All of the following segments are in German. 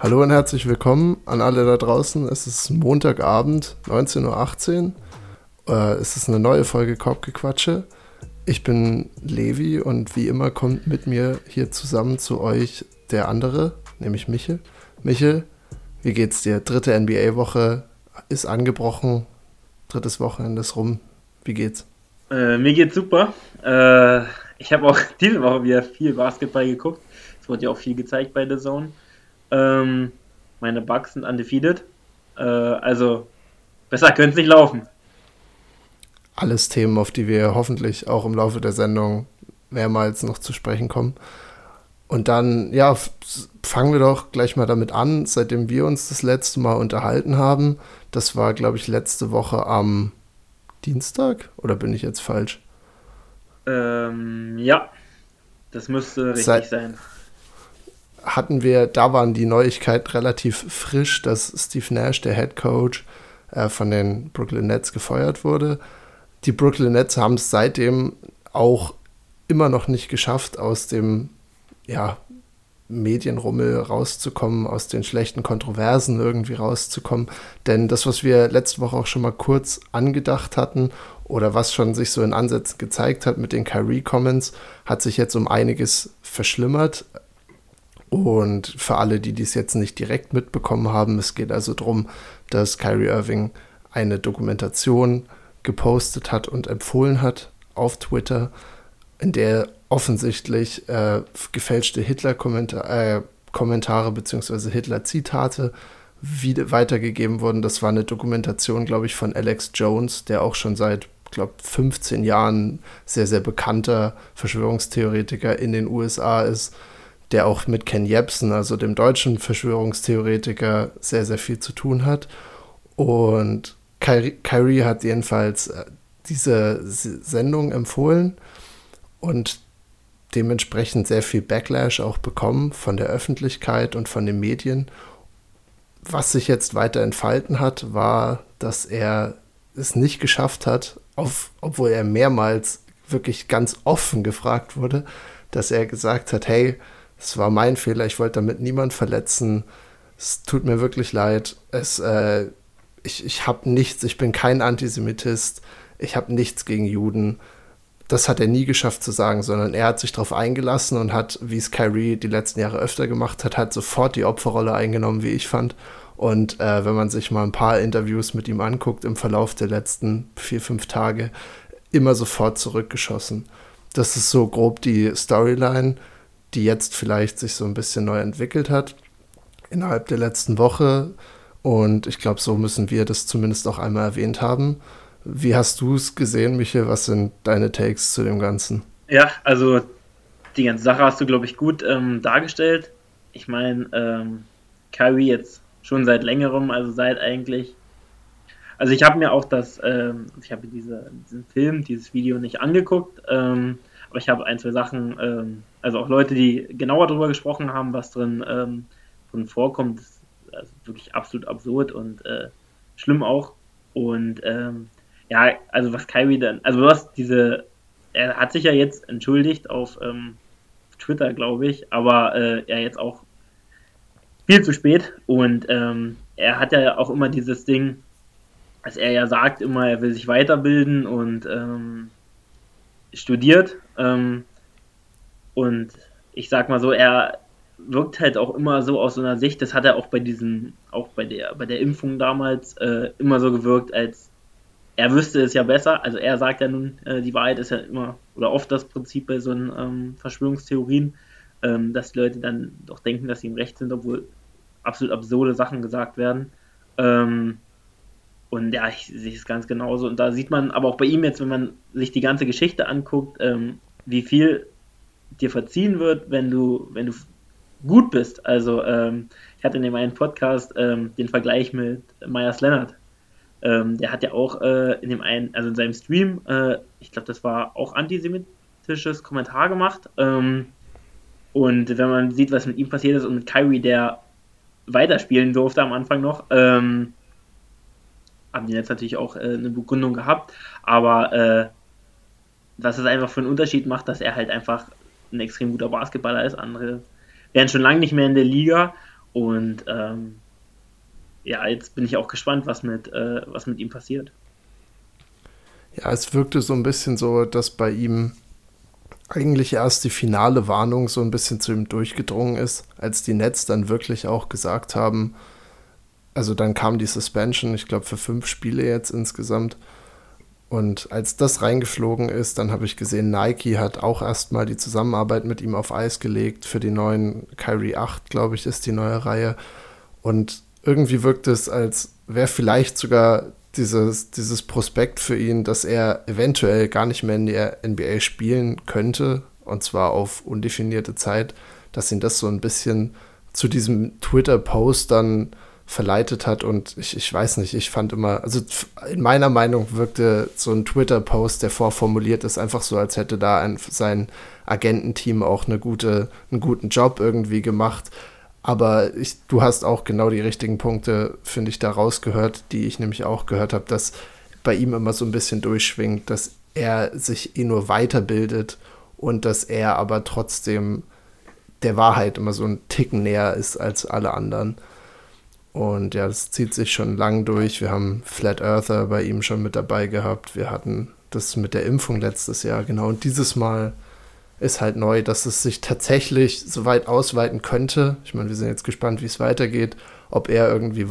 Hallo und herzlich willkommen an alle da draußen. Es ist Montagabend, 19.18 Uhr. Äh, es ist eine neue Folge Korbgequatsche. Ich bin Levi und wie immer kommt mit mir hier zusammen zu euch der andere, nämlich Michel. Michel, wie geht's dir? Dritte NBA-Woche ist angebrochen. Drittes Wochenende ist rum. Wie geht's? Äh, mir geht's super. Äh, ich habe auch diese Woche wieder viel Basketball geguckt. Es wurde ja auch viel gezeigt bei The Zone. Ähm, meine Bugs sind undefeated. Äh, also besser könnte es nicht laufen. Alles Themen, auf die wir hoffentlich auch im Laufe der Sendung mehrmals noch zu sprechen kommen. Und dann, ja, fangen wir doch gleich mal damit an, seitdem wir uns das letzte Mal unterhalten haben. Das war, glaube ich, letzte Woche am Dienstag oder bin ich jetzt falsch? Ähm, ja, das müsste richtig Seit, sein hatten wir, da waren die Neuigkeiten relativ frisch, dass Steve Nash, der Head Coach, äh, von den Brooklyn Nets gefeuert wurde. Die Brooklyn Nets haben es seitdem auch immer noch nicht geschafft, aus dem ja, Medienrummel rauszukommen, aus den schlechten Kontroversen irgendwie rauszukommen. Denn das, was wir letzte Woche auch schon mal kurz angedacht hatten oder was schon sich so in Ansätzen gezeigt hat mit den Kyrie-Comments, hat sich jetzt um einiges verschlimmert. Und für alle, die dies jetzt nicht direkt mitbekommen haben, es geht also darum, dass Kyrie Irving eine Dokumentation gepostet hat und empfohlen hat auf Twitter, in der offensichtlich äh, gefälschte Hitler-Kommentare äh, bzw. Hitler-Zitate weitergegeben wurden. Das war eine Dokumentation, glaube ich, von Alex Jones, der auch schon seit, glaube 15 Jahren sehr, sehr bekannter Verschwörungstheoretiker in den USA ist der auch mit Ken Jebsen, also dem deutschen Verschwörungstheoretiker, sehr, sehr viel zu tun hat. Und Kyrie, hat jedenfalls äh, diese Sendung empfohlen und dementsprechend sehr viel Backlash auch bekommen von der Öffentlichkeit und von den Medien. Was sich jetzt weiter entfalten hat, war, dass er es nicht geschafft hat, auf, obwohl er mehrmals wirklich ganz offen gefragt wurde, dass er gesagt hat, hey, es war mein Fehler, ich wollte damit niemand verletzen. Es tut mir wirklich leid. Es, äh, ich ich habe nichts, ich bin kein Antisemitist, ich habe nichts gegen Juden. Das hat er nie geschafft zu sagen, sondern er hat sich darauf eingelassen und hat, wie es Kyrie die letzten Jahre öfter gemacht hat, hat sofort die Opferrolle eingenommen, wie ich fand. Und äh, wenn man sich mal ein paar Interviews mit ihm anguckt im Verlauf der letzten vier, fünf Tage, immer sofort zurückgeschossen. Das ist so grob die Storyline die jetzt vielleicht sich so ein bisschen neu entwickelt hat innerhalb der letzten Woche. Und ich glaube, so müssen wir das zumindest auch einmal erwähnt haben. Wie hast du es gesehen, Michael? Was sind deine Takes zu dem Ganzen? Ja, also die ganze Sache hast du, glaube ich, gut ähm, dargestellt. Ich meine, ähm, Kyrie jetzt schon seit längerem, also seit eigentlich. Also ich habe mir auch das, ähm, ich habe diese, diesen Film, dieses Video nicht angeguckt, ähm, aber ich habe ein, zwei Sachen ähm, also auch Leute, die genauer darüber gesprochen haben, was drin, ähm, drin vorkommt, ist also wirklich absolut absurd und äh, schlimm auch. Und ähm, ja, also was Kyrie dann, also was diese, er hat sich ja jetzt entschuldigt auf ähm, Twitter, glaube ich, aber äh, er jetzt auch viel zu spät und ähm, er hat ja auch immer dieses Ding, dass er ja sagt immer, er will sich weiterbilden und ähm, studiert. Ähm, und ich sag mal so, er wirkt halt auch immer so aus so einer Sicht, das hat er auch bei diesem, auch bei der, bei der Impfung damals äh, immer so gewirkt, als er wüsste es ja besser. Also er sagt ja nun, äh, die Wahrheit ist ja immer oder oft das Prinzip bei so ähm, Verschwörungstheorien, ähm, dass die Leute dann doch denken, dass sie im Recht sind, obwohl absolut absurde Sachen gesagt werden. Ähm, und ja, ich sehe es ganz genauso. Und da sieht man aber auch bei ihm jetzt, wenn man sich die ganze Geschichte anguckt, ähm, wie viel dir verziehen wird, wenn du, wenn du gut bist. Also ähm, ich hatte in dem einen Podcast ähm, den Vergleich mit Myers Leonard. Ähm, der hat ja auch äh, in dem einen, also in seinem Stream, äh, ich glaube, das war auch antisemitisches Kommentar gemacht. Ähm, und wenn man sieht, was mit ihm passiert ist und mit Kyrie, der weiterspielen durfte am Anfang noch, ähm, haben die jetzt natürlich auch äh, eine Begründung gehabt, aber äh, was es einfach für einen Unterschied macht, dass er halt einfach ein extrem guter Basketballer ist. Andere wären schon lange nicht mehr in der Liga. Und ähm, ja, jetzt bin ich auch gespannt, was mit, äh, was mit ihm passiert. Ja, es wirkte so ein bisschen so, dass bei ihm eigentlich erst die finale Warnung so ein bisschen zu ihm durchgedrungen ist, als die Nets dann wirklich auch gesagt haben, also dann kam die Suspension, ich glaube für fünf Spiele jetzt insgesamt. Und als das reingeflogen ist, dann habe ich gesehen, Nike hat auch erstmal die Zusammenarbeit mit ihm auf Eis gelegt für die neuen Kyrie 8, glaube ich, ist die neue Reihe. Und irgendwie wirkt es, als wäre vielleicht sogar dieses, dieses Prospekt für ihn, dass er eventuell gar nicht mehr in der NBA spielen könnte, und zwar auf undefinierte Zeit, dass ihn das so ein bisschen zu diesem Twitter-Post dann verleitet hat. Und ich, ich weiß nicht, ich fand immer, also in meiner Meinung wirkte so ein Twitter-Post, der vorformuliert ist, einfach so, als hätte da ein, sein Agententeam auch eine gute, einen guten Job irgendwie gemacht. Aber ich, du hast auch genau die richtigen Punkte, finde ich, da rausgehört, die ich nämlich auch gehört habe, dass bei ihm immer so ein bisschen durchschwingt, dass er sich eh nur weiterbildet und dass er aber trotzdem der Wahrheit immer so ein Ticken näher ist als alle anderen. Und ja, das zieht sich schon lang durch. Wir haben Flat Earther bei ihm schon mit dabei gehabt. Wir hatten das mit der Impfung letztes Jahr, genau. Und dieses Mal ist halt neu, dass es sich tatsächlich so weit ausweiten könnte. Ich meine, wir sind jetzt gespannt, wie es weitergeht, ob er irgendwie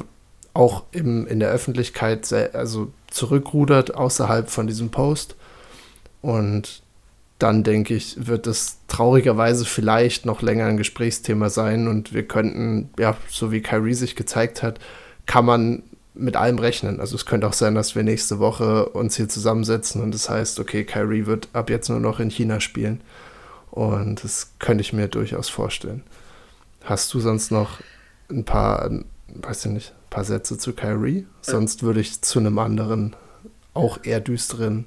auch im, in der Öffentlichkeit also zurückrudert außerhalb von diesem Post. Und dann denke ich, wird es traurigerweise vielleicht noch länger ein Gesprächsthema sein und wir könnten, ja, so wie Kyrie sich gezeigt hat, kann man mit allem rechnen. Also es könnte auch sein, dass wir nächste Woche uns hier zusammensetzen und es das heißt, okay, Kyrie wird ab jetzt nur noch in China spielen. Und das könnte ich mir durchaus vorstellen. Hast du sonst noch ein paar, weiß ich nicht, ein paar Sätze zu Kyrie? Sonst würde ich zu einem anderen, auch eher düsteren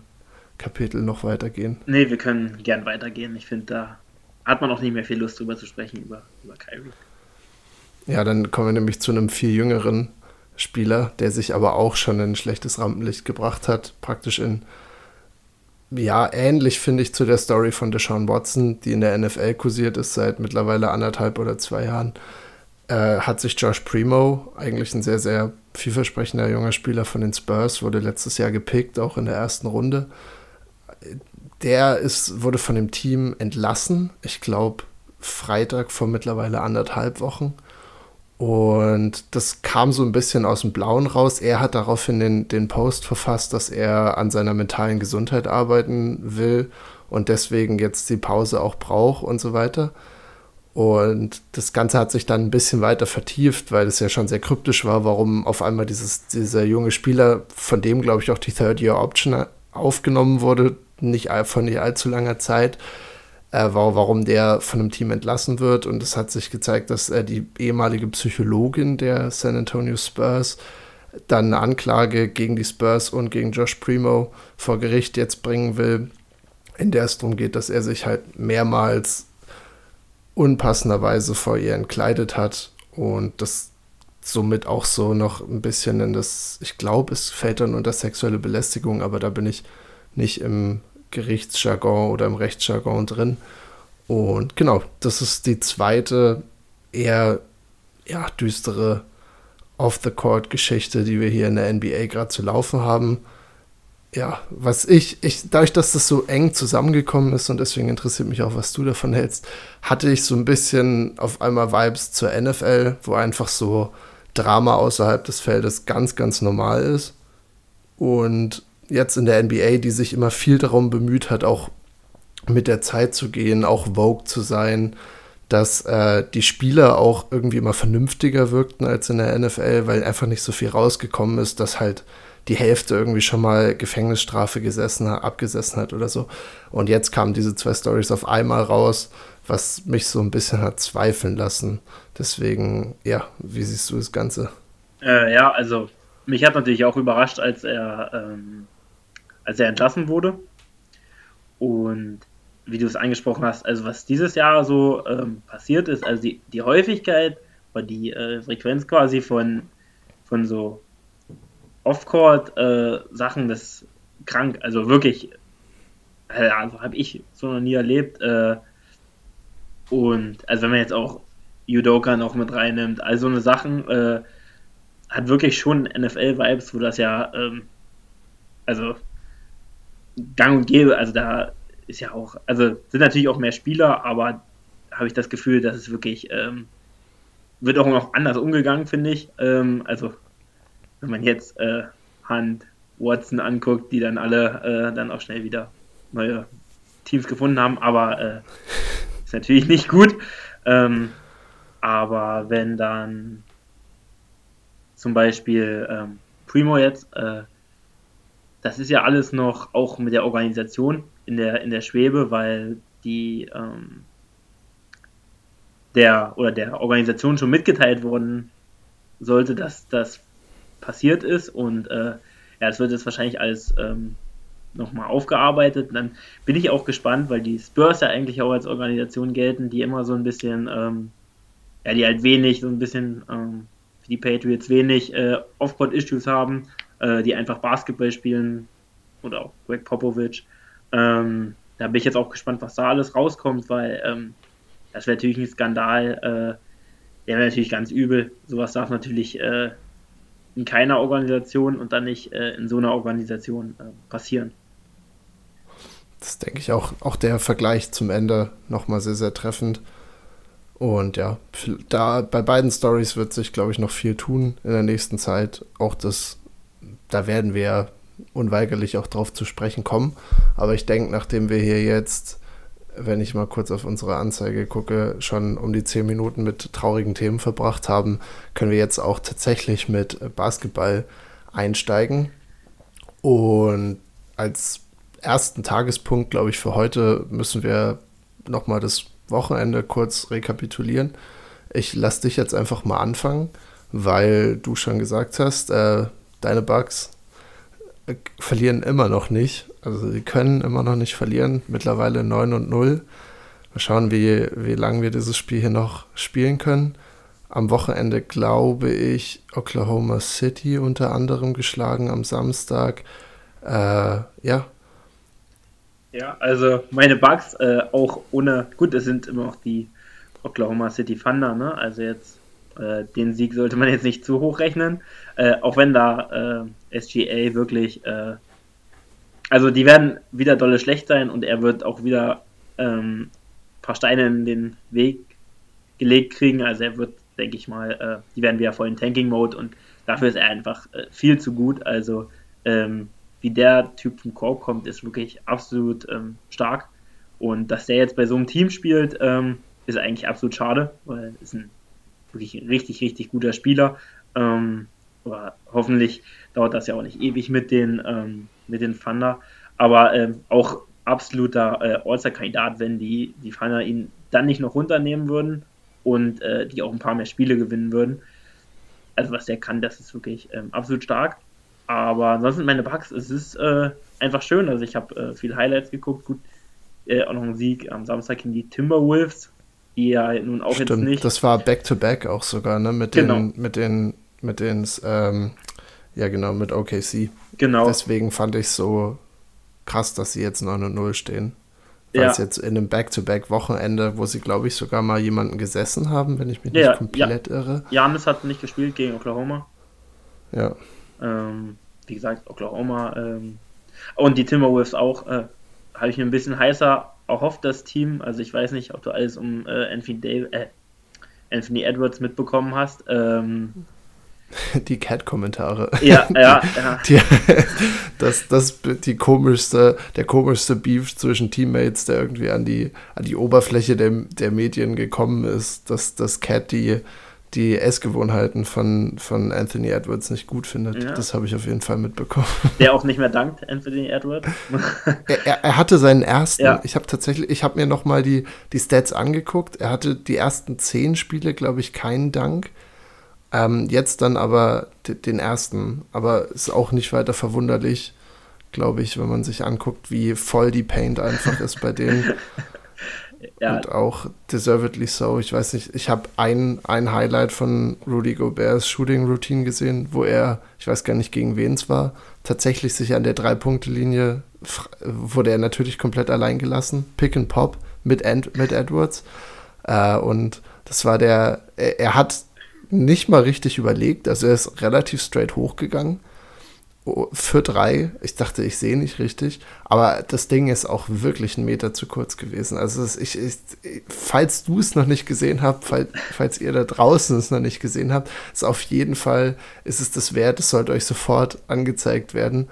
Kapitel noch weitergehen. Nee, wir können gern weitergehen. Ich finde, da hat man auch nicht mehr viel Lust drüber zu sprechen, über, über Kyrie. Ja, dann kommen wir nämlich zu einem viel jüngeren Spieler, der sich aber auch schon in ein schlechtes Rampenlicht gebracht hat, praktisch in ja, ähnlich finde ich zu der Story von Deshaun Watson, die in der NFL kursiert ist seit mittlerweile anderthalb oder zwei Jahren. Äh, hat sich Josh Primo, eigentlich ein sehr, sehr vielversprechender junger Spieler von den Spurs, wurde letztes Jahr gepickt, auch in der ersten Runde. Der ist, wurde von dem Team entlassen, ich glaube Freitag vor mittlerweile anderthalb Wochen. Und das kam so ein bisschen aus dem Blauen raus. Er hat daraufhin den, den Post verfasst, dass er an seiner mentalen Gesundheit arbeiten will und deswegen jetzt die Pause auch braucht und so weiter. Und das Ganze hat sich dann ein bisschen weiter vertieft, weil es ja schon sehr kryptisch war, warum auf einmal dieses, dieser junge Spieler, von dem glaube ich auch die Third-Year-Option aufgenommen wurde, nicht von nicht allzu langer Zeit, äh, warum der von einem Team entlassen wird. Und es hat sich gezeigt, dass äh, die ehemalige Psychologin der San Antonio Spurs dann eine Anklage gegen die Spurs und gegen Josh Primo vor Gericht jetzt bringen will, in der es darum geht, dass er sich halt mehrmals unpassenderweise vor ihr entkleidet hat und das somit auch so noch ein bisschen in das, ich glaube, es fällt dann unter sexuelle Belästigung, aber da bin ich nicht im Gerichtsjargon oder im Rechtsjargon drin. Und genau, das ist die zweite eher ja, düstere Off-the-Court-Geschichte, die wir hier in der NBA gerade zu laufen haben. Ja, was ich, ich, dadurch, dass das so eng zusammengekommen ist und deswegen interessiert mich auch, was du davon hältst, hatte ich so ein bisschen auf einmal Vibes zur NFL, wo einfach so Drama außerhalb des Feldes ganz, ganz normal ist. Und jetzt in der NBA, die sich immer viel darum bemüht hat, auch mit der Zeit zu gehen, auch Vogue zu sein, dass äh, die Spieler auch irgendwie immer vernünftiger wirkten als in der NFL, weil einfach nicht so viel rausgekommen ist, dass halt die Hälfte irgendwie schon mal Gefängnisstrafe gesessen hat, abgesessen hat oder so. Und jetzt kamen diese zwei Stories auf einmal raus, was mich so ein bisschen hat zweifeln lassen. Deswegen, ja, wie siehst du das Ganze? Äh, ja, also mich hat natürlich auch überrascht, als er ähm, als er entlassen wurde. Und wie du es angesprochen hast, also was dieses Jahr so ähm, passiert ist, also die, die Häufigkeit oder die äh, Frequenz quasi von, von so Off-Court-Sachen, äh, das ist krank, also wirklich, äh, also habe ich so noch nie erlebt. Äh, und also wenn man jetzt auch Judoka noch mit reinnimmt. Also eine Sachen äh, hat wirklich schon NFL-Vibes, wo das ja, ähm, also gang und gäbe, also da ist ja auch, also sind natürlich auch mehr Spieler, aber habe ich das Gefühl, dass es wirklich ähm, wird auch noch anders umgegangen, finde ich. Ähm, also wenn man jetzt äh, Hunt, Watson anguckt, die dann alle äh, dann auch schnell wieder neue Teams gefunden haben, aber äh, ist natürlich nicht gut. Ähm, aber wenn dann zum Beispiel ähm, Primo jetzt, äh, das ist ja alles noch auch mit der Organisation in der, in der Schwebe, weil die ähm, der oder der Organisation schon mitgeteilt worden sollte, dass das passiert ist und äh, ja, es wird jetzt wahrscheinlich alles ähm, nochmal aufgearbeitet. dann bin ich auch gespannt, weil die Spurs ja eigentlich auch als Organisation gelten, die immer so ein bisschen, ähm, ja, die halt wenig, so ein bisschen ähm, wie die Patriots wenig äh, Off-Court-Issues haben, äh, die einfach Basketball spielen oder auch Greg Popovich. Ähm, da bin ich jetzt auch gespannt, was da alles rauskommt, weil ähm, das wäre natürlich ein Skandal. Äh, der wäre natürlich ganz übel. Sowas darf natürlich äh, in keiner Organisation und dann nicht äh, in so einer Organisation äh, passieren. Das denke ich auch, auch der Vergleich zum Ende nochmal sehr, sehr treffend. Und ja, da bei beiden Stories wird sich, glaube ich, noch viel tun in der nächsten Zeit. Auch das, da werden wir unweigerlich auch drauf zu sprechen kommen. Aber ich denke, nachdem wir hier jetzt wenn ich mal kurz auf unsere Anzeige gucke, schon um die zehn Minuten mit traurigen Themen verbracht haben, können wir jetzt auch tatsächlich mit Basketball einsteigen. Und als ersten Tagespunkt, glaube ich, für heute müssen wir nochmal das Wochenende kurz rekapitulieren. Ich lasse dich jetzt einfach mal anfangen, weil du schon gesagt hast, äh, deine Bugs verlieren immer noch nicht. Also sie können immer noch nicht verlieren. Mittlerweile 9 und 0. Mal schauen, wie, wie lange wir dieses Spiel hier noch spielen können. Am Wochenende glaube ich Oklahoma City unter anderem geschlagen am Samstag. Äh, ja. Ja, also meine Bugs äh, auch ohne, gut, es sind immer noch die Oklahoma City Thunder, ne? Also jetzt äh, den Sieg sollte man jetzt nicht zu hoch rechnen, äh, auch wenn da äh, SGA wirklich äh, also die werden wieder dolle schlecht sein und er wird auch wieder ähm, ein paar Steine in den Weg gelegt kriegen. Also er wird, denke ich mal, äh, die werden wieder voll in Tanking-Mode und dafür ist er einfach äh, viel zu gut. Also ähm, wie der Typ vom Korb kommt, ist wirklich absolut ähm, stark. Und dass der jetzt bei so einem Team spielt, ähm, ist eigentlich absolut schade, weil ist ein wirklich richtig, richtig guter Spieler. Ähm, aber hoffentlich dauert das ja auch nicht ewig mit den ähm, mit den Thunder. Aber ähm, auch absoluter äh, All-Star-Kandidat, wenn die, die Thunder ihn dann nicht noch runternehmen würden und äh, die auch ein paar mehr Spiele gewinnen würden. Also was der kann, das ist wirklich ähm, absolut stark. Aber ansonsten meine Bugs, es ist äh, einfach schön. Also ich habe äh, viele Highlights geguckt. Gut, äh, auch noch ein Sieg am Samstag gegen die Timberwolves, ja nun auch Stimmt, jetzt nicht. Das war Back-to-Back -back auch sogar, ne? Mit genau. den, mit den, mit den, ähm, ja genau, mit OKC. Genau. Deswegen fand ich es so krass, dass sie jetzt 9 und 0 stehen. Weil ja. es jetzt in einem Back-to-Back-Wochenende, wo sie, glaube ich, sogar mal jemanden gesessen haben, wenn ich mich ja, nicht komplett ja. irre. Janis hat nicht gespielt gegen Oklahoma. Ja. Ähm, wie gesagt, Oklahoma. Ähm, und die Timberwolves auch, äh, habe ich mir ein bisschen heißer erhofft, das Team. Also ich weiß nicht, ob du alles um äh, Anthony, Davis, äh, Anthony Edwards mitbekommen hast. Ähm, Die Cat-Kommentare. Ja, ja, ja. Die, das, das die komischste, der komischste Beef zwischen Teammates, der irgendwie an die, an die Oberfläche der, der Medien gekommen ist, dass, dass Cat die, die Essgewohnheiten von, von Anthony Edwards nicht gut findet. Ja. Das habe ich auf jeden Fall mitbekommen. Der auch nicht mehr dankt, Anthony Edwards. er, er, er, hatte seinen ersten, ja. ich habe tatsächlich, ich habe mir nochmal die, die Stats angeguckt. Er hatte die ersten zehn Spiele, glaube ich, keinen Dank. Ähm, jetzt dann aber den ersten. Aber ist auch nicht weiter verwunderlich, glaube ich, wenn man sich anguckt, wie voll die Paint einfach ist bei denen. ja. Und auch deservedly so. Ich weiß nicht, ich habe ein, ein Highlight von Rudy Goberts Shooting Routine gesehen, wo er, ich weiß gar nicht gegen wen es war, tatsächlich sich an der Drei-Punkte-Linie wurde er natürlich komplett allein gelassen. Pick and Pop mit, Ed, mit Edwards. Äh, und Das war der, er, er hat nicht mal richtig überlegt, also er ist relativ straight hochgegangen für drei. Ich dachte, ich sehe nicht richtig. Aber das Ding ist auch wirklich einen Meter zu kurz gewesen. Also ich, ich, falls du es noch nicht gesehen habt, falls, falls ihr da draußen es noch nicht gesehen habt, ist auf jeden Fall, ist es das wert. Es sollte euch sofort angezeigt werden.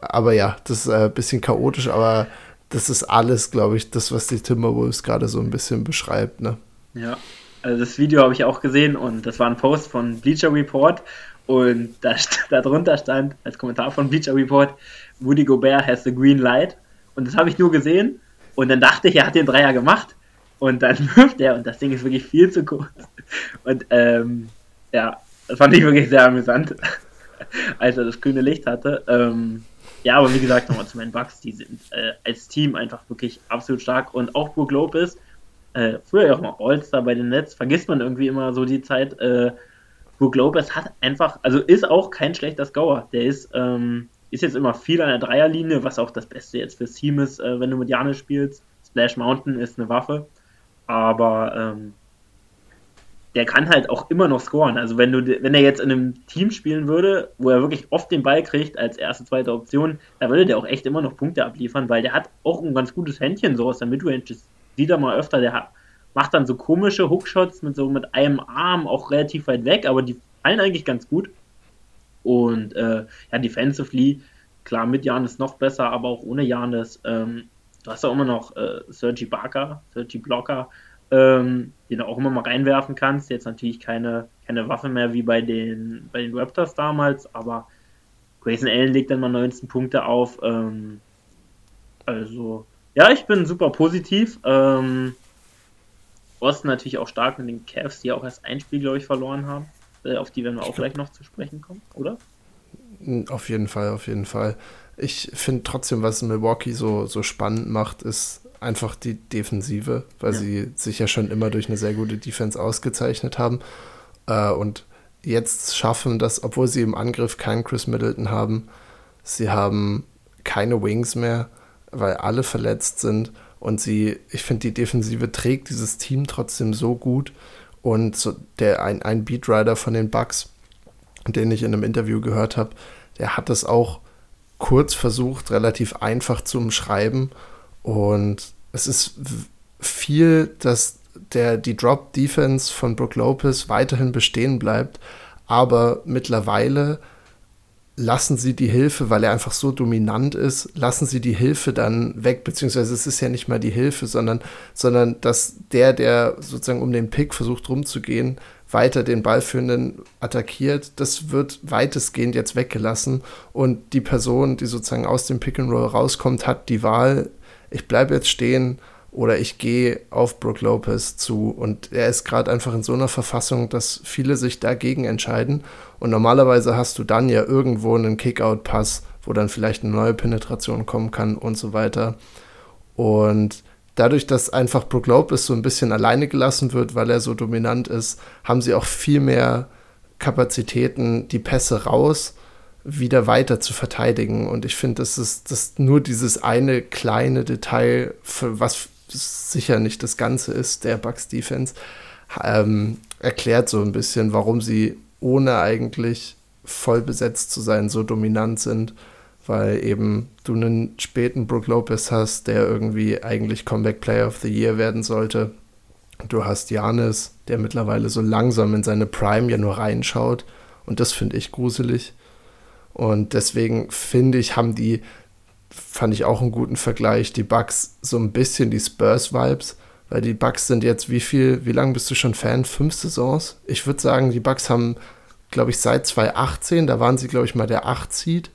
Aber ja, das ist ein bisschen chaotisch, aber das ist alles, glaube ich, das, was die Timberwolves gerade so ein bisschen beschreibt. Ne? Ja, also das Video habe ich auch gesehen und das war ein Post von Bleacher Report und da, darunter stand als Kommentar von Bleacher Report, Woody Gobert has the green light. Und das habe ich nur gesehen. Und dann dachte ich, er hat den Dreier gemacht. Und dann wirft er und das Ding ist wirklich viel zu kurz. Und ähm, ja, das fand ich wirklich sehr amüsant, als er das grüne Licht hatte. Ähm, ja, aber wie gesagt, nochmal zu meinen Bugs, die sind äh, als Team einfach wirklich absolut stark. Und auch Brook Lopez, äh, früher ja auch mal All-Star bei den Nets, vergisst man irgendwie immer so die Zeit, äh, Brook Lopez hat einfach, also ist auch kein schlechter Scorer. Der ist, ähm, ist jetzt immer viel an der Dreierlinie, was auch das Beste jetzt fürs Team ist, äh, wenn du mit Janis spielst. Splash Mountain ist eine Waffe, aber ähm, der kann halt auch immer noch scoren. Also wenn du, wenn er jetzt in einem Team spielen würde, wo er wirklich oft den Ball kriegt als erste, zweite Option, da würde der auch echt immer noch Punkte abliefern, weil der hat auch ein ganz gutes Händchen so aus der Midrange. Das sieht er mal öfter. Der hat, macht dann so komische Hookshots mit so mit einem Arm auch relativ weit weg, aber die fallen eigentlich ganz gut. Und äh, ja, defensively, klar, mit Janis noch besser, aber auch ohne Janis. Ähm, du hast auch immer noch äh, Sergi Barker, Sergi Blocker, ähm, den du auch immer mal reinwerfen kannst. Jetzt natürlich keine, keine Waffe mehr wie bei den, bei den Raptors damals, aber Grayson Allen legt dann mal 19 Punkte auf. Ähm, also, ja, ich bin super positiv. Ähm, Osten natürlich auch stark mit den Cavs, die auch erst ein Spiel, glaube ich, verloren haben. Äh, auf die werden wir auch gleich noch zu sprechen kommen, oder? Hm, auf jeden Fall, auf jeden Fall. Ich finde trotzdem, was Milwaukee so, so spannend macht, ist einfach die Defensive, weil ja. sie sich ja schon immer durch eine sehr gute Defense ausgezeichnet haben. Äh, und jetzt schaffen das, obwohl sie im Angriff keinen Chris Middleton haben, sie haben keine Wings mehr, weil alle verletzt sind und sie, ich finde, die Defensive trägt dieses Team trotzdem so gut. Und so der, ein, ein Beatrider von den Bucks, den ich in einem Interview gehört habe, der hat es auch kurz versucht, relativ einfach zu umschreiben. Und es ist viel, dass der, die Drop-Defense von Brook Lopez weiterhin bestehen bleibt. Aber mittlerweile lassen Sie die Hilfe, weil er einfach so dominant ist, lassen Sie die Hilfe dann weg, beziehungsweise es ist ja nicht mal die Hilfe, sondern, sondern dass der, der sozusagen um den Pick versucht rumzugehen, weiter den Ballführenden attackiert, das wird weitestgehend jetzt weggelassen. Und die Person, die sozusagen aus dem Pick and Roll rauskommt, hat die Wahl, ich bleibe jetzt stehen oder ich gehe auf Brook Lopez zu. Und er ist gerade einfach in so einer Verfassung, dass viele sich dagegen entscheiden. Und normalerweise hast du dann ja irgendwo einen Kickout-Pass, wo dann vielleicht eine neue Penetration kommen kann und so weiter. Und dadurch, dass einfach Brook Lopez so ein bisschen alleine gelassen wird, weil er so dominant ist, haben sie auch viel mehr Kapazitäten, die Pässe raus wieder weiter zu verteidigen. Und ich finde, das ist das nur dieses eine kleine Detail, für was sicher nicht das Ganze ist, der Bucks Defense, ähm, erklärt so ein bisschen, warum sie ohne eigentlich voll besetzt zu sein so dominant sind, weil eben du einen späten Brook Lopez hast, der irgendwie eigentlich Comeback Player of the Year werden sollte. Du hast Janis, der mittlerweile so langsam in seine Prime ja nur reinschaut und das finde ich gruselig. Und deswegen finde ich, haben die fand ich auch einen guten Vergleich. Die Bucks so ein bisschen die Spurs-Vibes, weil die Bucks sind jetzt wie viel, wie lange bist du schon Fan? Fünf Saisons? Ich würde sagen, die Bucks haben, glaube ich, seit 2018, da waren sie, glaube ich, mal der 8-Seed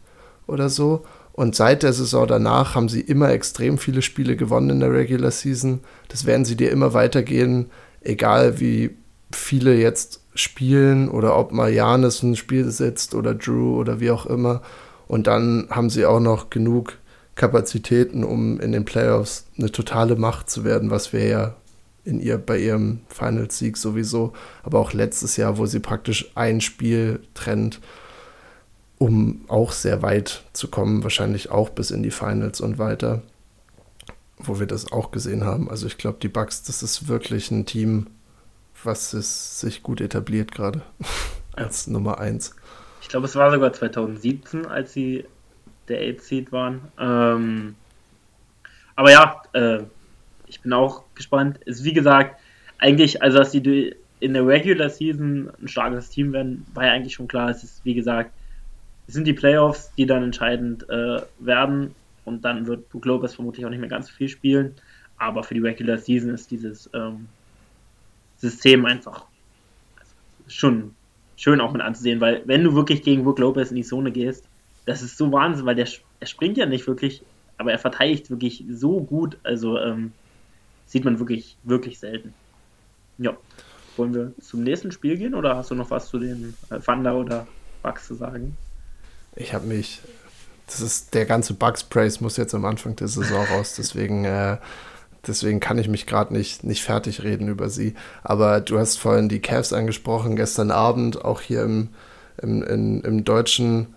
oder so. Und seit der Saison danach haben sie immer extrem viele Spiele gewonnen in der Regular Season. Das werden sie dir immer weitergehen, egal wie viele jetzt spielen oder ob mal Janis ein Spiel sitzt oder Drew oder wie auch immer. Und dann haben sie auch noch genug Kapazitäten, um in den Playoffs eine totale Macht zu werden, was wir ja in ihr bei ihrem Finals-Sieg sowieso, aber auch letztes Jahr, wo sie praktisch ein Spiel trennt, um auch sehr weit zu kommen, wahrscheinlich auch bis in die Finals und weiter, wo wir das auch gesehen haben. Also ich glaube, die Bucks, das ist wirklich ein Team, was es sich gut etabliert gerade als Nummer 1. Ich glaube, es war sogar 2017, als sie der 8 Seed waren. Ähm, aber ja, äh, ich bin auch gespannt. Ist wie gesagt, eigentlich, also dass die in der Regular Season ein starkes Team werden, war ja eigentlich schon klar. Es ist, wie gesagt, es sind die Playoffs, die dann entscheidend äh, werden und dann wird Brook Lopez vermutlich auch nicht mehr ganz so viel spielen. Aber für die Regular Season ist dieses ähm, System einfach schon schön auch mit anzusehen, weil wenn du wirklich gegen Brook Lopez in die Zone gehst, das ist so Wahnsinn, weil der er springt ja nicht wirklich, aber er verteidigt wirklich so gut, also ähm, sieht man wirklich, wirklich selten. Ja. Wollen wir zum nächsten Spiel gehen oder hast du noch was zu den äh, Thunder oder Bugs zu sagen? Ich habe mich, das ist der ganze Bugs Praise muss jetzt am Anfang der Saison raus, deswegen äh, Deswegen kann ich mich gerade nicht, nicht fertig reden über sie. Aber du hast vorhin die Cavs angesprochen, gestern Abend auch hier im, im, in, im Deutschen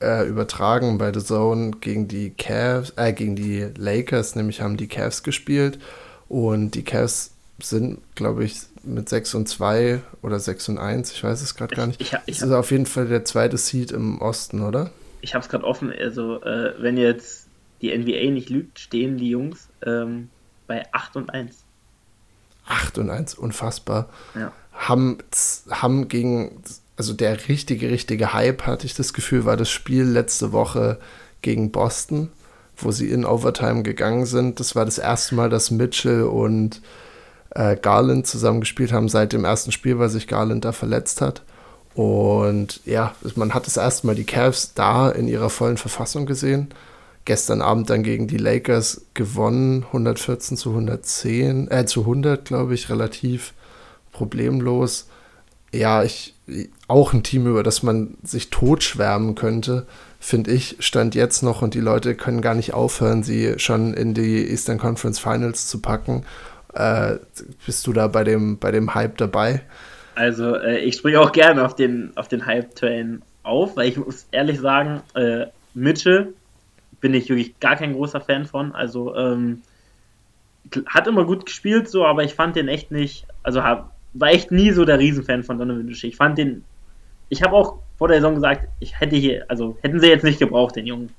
äh, übertragen bei The Zone gegen die Cavs, äh, gegen die Lakers, nämlich haben die Cavs gespielt. Und die Cavs sind, glaube ich, mit 6 und 2 oder 6 und 1, ich weiß es gerade gar nicht. Ich, ich, ich das ist auf jeden Fall der zweite Seed im Osten, oder? Ich habe es gerade offen, also äh, wenn jetzt die NBA nicht lügt, stehen die Jungs ähm, bei 8 und 1. 8 und 1, unfassbar. Ja. Haben, haben gegen, also der richtige, richtige Hype, hatte ich das Gefühl, war das Spiel letzte Woche gegen Boston, wo sie in Overtime gegangen sind. Das war das erste Mal, dass Mitchell und äh, Garland zusammen gespielt haben seit dem ersten Spiel, weil sich Garland da verletzt hat. Und ja, man hat das erste Mal die Cavs da in ihrer vollen Verfassung gesehen gestern Abend dann gegen die Lakers gewonnen, 114 zu 110, äh, zu 100, glaube ich, relativ problemlos. Ja, ich, auch ein Team, über das man sich totschwärmen könnte, finde ich, stand jetzt noch und die Leute können gar nicht aufhören, sie schon in die Eastern Conference Finals zu packen. Äh, bist du da bei dem, bei dem Hype dabei? Also, äh, ich springe auch gerne auf den, auf den Hype-Train auf, weil ich muss ehrlich sagen, äh, Mitchell bin ich wirklich gar kein großer Fan von. Also ähm, hat immer gut gespielt, so, aber ich fand den echt nicht, also hab, war echt nie so der Riesenfan von Donovan Mitchell. Ich fand den, ich habe auch vor der Saison gesagt, ich hätte hier, also hätten sie jetzt nicht gebraucht, den Jungen.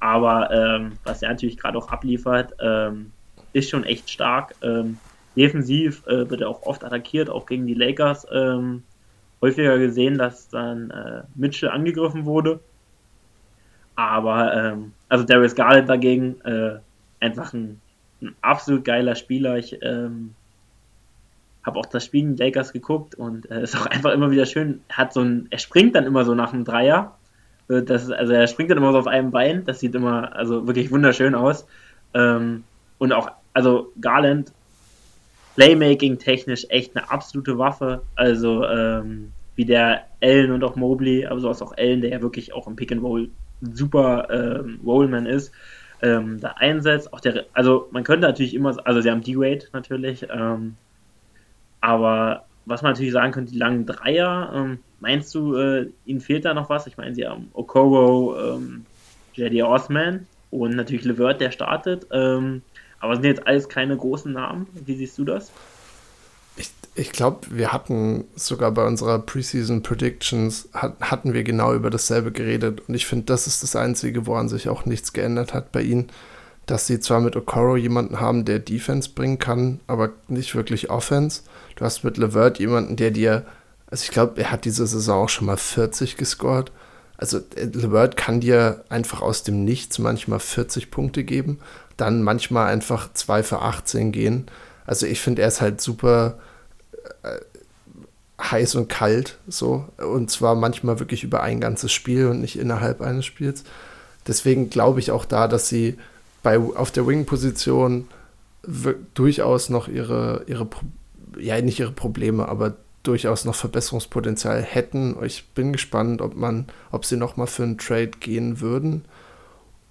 Aber ähm, was er natürlich gerade auch abliefert, ähm, ist schon echt stark. Ähm, defensiv äh, wird er auch oft attackiert, auch gegen die Lakers. Ähm, häufiger gesehen, dass dann äh, Mitchell angegriffen wurde. Aber, ähm, also Darius Garland dagegen, äh, einfach ein, ein, absolut geiler Spieler. Ich ähm, habe auch das Spiel in Lakers geguckt und äh, ist auch einfach immer wieder schön. Hat so ein, er springt dann immer so nach einem Dreier. Äh, das, also er springt dann immer so auf einem Bein. Das sieht immer also wirklich wunderschön aus. Ähm, und auch, also Garland, Playmaking technisch echt eine absolute Waffe. Also ähm, wie der Allen und auch Mobley, aber so ist auch Allen, der ja wirklich auch im Pick and Roll super ähm, Rollman ist, ähm, da einsetzt. Auch der, also man könnte natürlich immer, also sie haben D-Wade natürlich, ähm, aber was man natürlich sagen könnte, die langen Dreier, ähm, meinst du, äh, ihnen fehlt da noch was? Ich meine, sie haben Okoro, ähm, J.D. Osman und natürlich Levert, der startet, ähm, aber sind jetzt alles keine großen Namen. Wie siehst du das? Ich glaube, wir hatten sogar bei unserer Preseason Predictions, hat, hatten wir genau über dasselbe geredet. Und ich finde, das ist das Einzige, woran sich auch nichts geändert hat bei ihnen. Dass sie zwar mit Okoro jemanden haben, der Defense bringen kann, aber nicht wirklich Offense. Du hast mit Levert jemanden, der dir, also ich glaube, er hat diese Saison auch schon mal 40 gescored. Also äh, Levert kann dir einfach aus dem Nichts manchmal 40 Punkte geben, dann manchmal einfach 2 für 18 gehen. Also ich finde, er ist halt super äh, heiß und kalt, so. Und zwar manchmal wirklich über ein ganzes Spiel und nicht innerhalb eines Spiels. Deswegen glaube ich auch da, dass sie bei, auf der Wing-Position durchaus noch ihre, ihre, ja, nicht ihre Probleme, aber durchaus noch Verbesserungspotenzial hätten. Ich bin gespannt, ob man, ob sie noch mal für einen Trade gehen würden.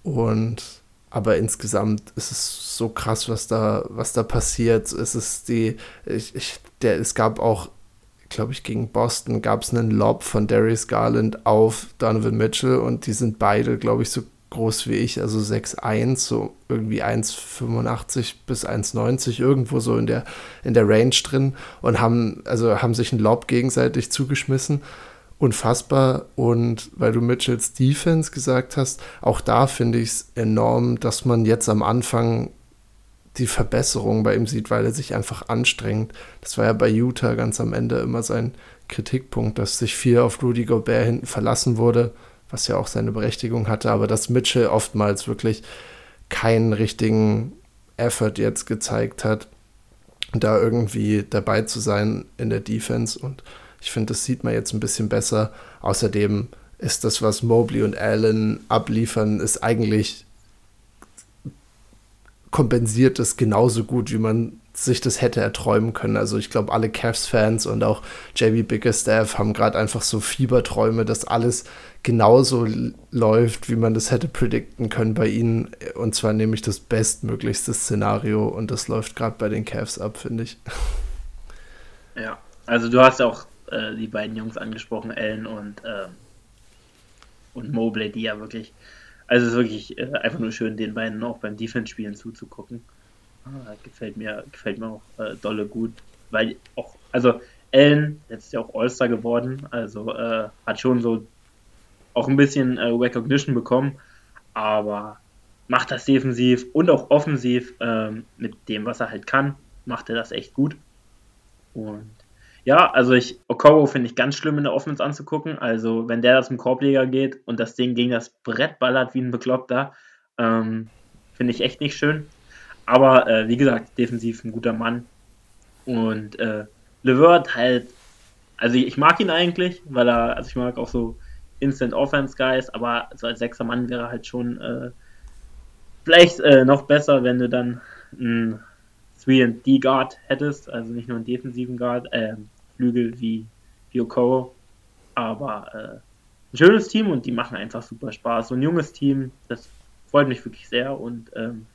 Und aber insgesamt ist es so krass, was da, was da passiert. Es ist die, ich, ich, der, es gab auch, glaube ich, gegen Boston gab es einen Lob von Darius Garland auf Donovan Mitchell und die sind beide, glaube ich, so groß wie ich, also 6'1, so irgendwie 1,85 bis 1,90, irgendwo so in der, in der Range drin und haben, also haben sich einen Lob gegenseitig zugeschmissen. Unfassbar. Und weil du Mitchells Defense gesagt hast, auch da finde ich es enorm, dass man jetzt am Anfang die Verbesserung bei ihm sieht, weil er sich einfach anstrengt. Das war ja bei Utah ganz am Ende immer sein Kritikpunkt, dass sich viel auf Rudy Gobert hinten verlassen wurde was ja auch seine Berechtigung hatte, aber dass Mitchell oftmals wirklich keinen richtigen Effort jetzt gezeigt hat, da irgendwie dabei zu sein in der Defense und ich finde, das sieht man jetzt ein bisschen besser. Außerdem ist das, was Mobley und Allen abliefern, ist eigentlich kompensiert es genauso gut, wie man sich das hätte erträumen können. Also ich glaube, alle Cavs-Fans und auch JB Bickerstaff haben gerade einfach so Fieberträume, dass alles genauso läuft, wie man das hätte predikten können bei ihnen. Und zwar nämlich das bestmöglichste Szenario. Und das läuft gerade bei den Cavs ab, finde ich. Ja, also du hast auch äh, die beiden Jungs angesprochen, Allen und, äh, und Mobley, die ja wirklich, also es ist wirklich äh, einfach nur schön, den beiden auch beim Defense-Spielen zuzugucken. Ah, gefällt mir, gefällt mir auch äh, dolle gut, weil auch, also Allen, jetzt ist ja auch All-Star geworden, also äh, hat schon so auch ein bisschen äh, Recognition bekommen, aber macht das defensiv und auch offensiv ähm, mit dem, was er halt kann, macht er das echt gut. Und ja, also ich, Okoro finde ich ganz schlimm in der Offense anzugucken. Also wenn der da zum Korbleger geht und das Ding gegen das Brett ballert wie ein Bekloppter, ähm, finde ich echt nicht schön. Aber äh, wie gesagt, defensiv ein guter Mann. Und äh, Levert halt, also ich mag ihn eigentlich, weil er, also ich mag auch so Instant Offense Guys, aber so als sechster Mann wäre halt schon äh, vielleicht äh, noch besser, wenn du dann einen 3D Guard hättest, also nicht nur einen defensiven Guard, äh, Flügel wie, Okoro. Aber äh, ein schönes Team und die machen einfach super Spaß. So ein junges Team, das freut mich wirklich sehr und ähm,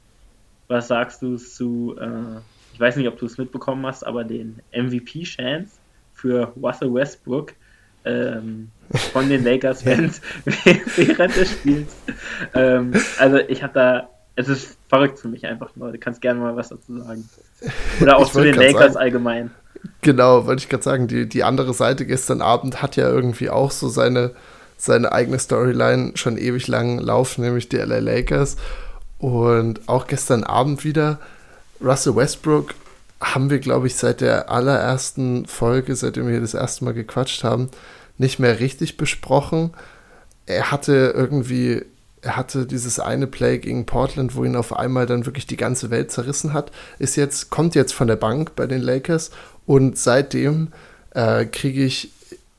was sagst du zu, äh, ich weiß nicht, ob du es mitbekommen hast, aber den MVP-Chance für Russell Westbrook ähm, von den Lakers-Fans während des Spiels. Ähm, also ich habe da, es ist verrückt für mich einfach nur. Du kannst gerne mal was dazu sagen. Oder auch zu den Lakers sagen, allgemein. Genau, wollte ich gerade sagen, die, die andere Seite gestern Abend hat ja irgendwie auch so seine, seine eigene Storyline schon ewig lang laufen, nämlich die LA Lakers. Und auch gestern Abend wieder Russell Westbrook haben wir, glaube ich, seit der allerersten Folge, seitdem wir das erste Mal gequatscht haben, nicht mehr richtig besprochen. Er hatte irgendwie, er hatte dieses eine Play gegen Portland, wo ihn auf einmal dann wirklich die ganze Welt zerrissen hat, ist jetzt, kommt jetzt von der Bank bei den Lakers und seitdem äh, kriege ich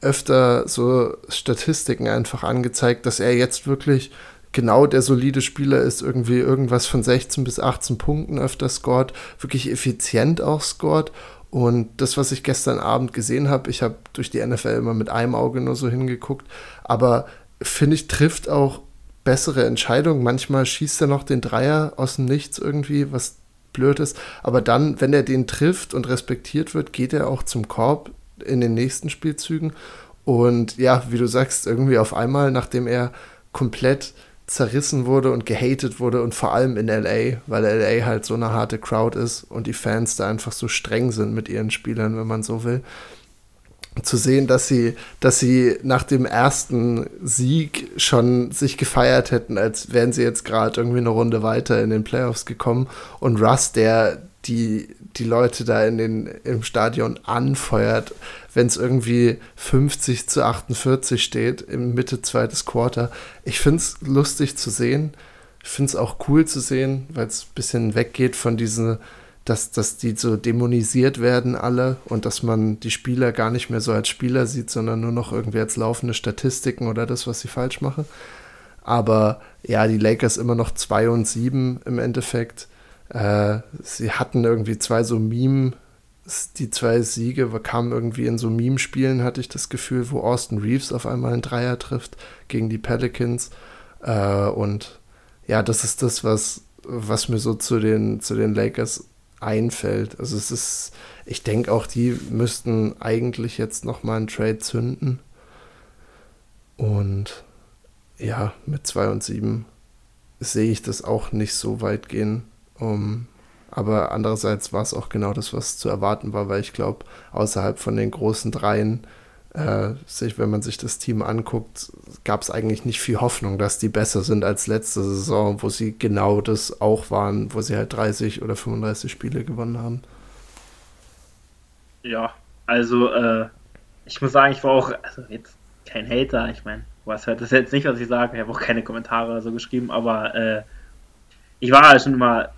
öfter so Statistiken einfach angezeigt, dass er jetzt wirklich genau der solide Spieler ist, irgendwie irgendwas von 16 bis 18 Punkten öfter scored, wirklich effizient auch scored. Und das, was ich gestern Abend gesehen habe, ich habe durch die NFL immer mit einem Auge nur so hingeguckt, aber finde ich, trifft auch bessere Entscheidungen. Manchmal schießt er noch den Dreier aus dem Nichts irgendwie, was blöd ist. Aber dann, wenn er den trifft und respektiert wird, geht er auch zum Korb in den nächsten Spielzügen. Und ja, wie du sagst, irgendwie auf einmal, nachdem er komplett zerrissen wurde und gehatet wurde und vor allem in LA, weil LA halt so eine harte Crowd ist und die Fans da einfach so streng sind mit ihren Spielern, wenn man so will. Zu sehen, dass sie, dass sie nach dem ersten Sieg schon sich gefeiert hätten, als wären sie jetzt gerade irgendwie eine Runde weiter in den Playoffs gekommen. Und Russ, der die, die Leute da in den, im Stadion anfeuert, wenn es irgendwie 50 zu 48 steht im Mitte zweites Quarter. Ich finde es lustig zu sehen. Ich finde es auch cool zu sehen, weil es ein bisschen weggeht von diesen, dass, dass die so dämonisiert werden alle und dass man die Spieler gar nicht mehr so als Spieler sieht, sondern nur noch irgendwie als laufende Statistiken oder das, was sie falsch machen. Aber ja, die Lakers immer noch 2 und 7 im Endeffekt. Äh, sie hatten irgendwie zwei so Meme, die zwei Siege kamen irgendwie in so Meme-Spielen, hatte ich das Gefühl, wo Austin Reeves auf einmal einen Dreier trifft gegen die Pelicans. Äh, und ja, das ist das, was, was mir so zu den, zu den Lakers einfällt. Also es ist, ich denke auch, die müssten eigentlich jetzt nochmal einen Trade zünden. Und ja, mit 2 und 7 sehe ich das auch nicht so weit gehen. Um, aber andererseits war es auch genau das, was zu erwarten war, weil ich glaube, außerhalb von den großen Dreien, äh, sich, wenn man sich das Team anguckt, gab es eigentlich nicht viel Hoffnung, dass die besser sind als letzte Saison, wo sie genau das auch waren, wo sie halt 30 oder 35 Spiele gewonnen haben. Ja, also äh, ich muss sagen, ich war auch also jetzt kein Hater. Ich meine, was hört das jetzt nicht, was ich sage. Ich habe auch keine Kommentare so geschrieben, aber äh, ich war halt schon immer,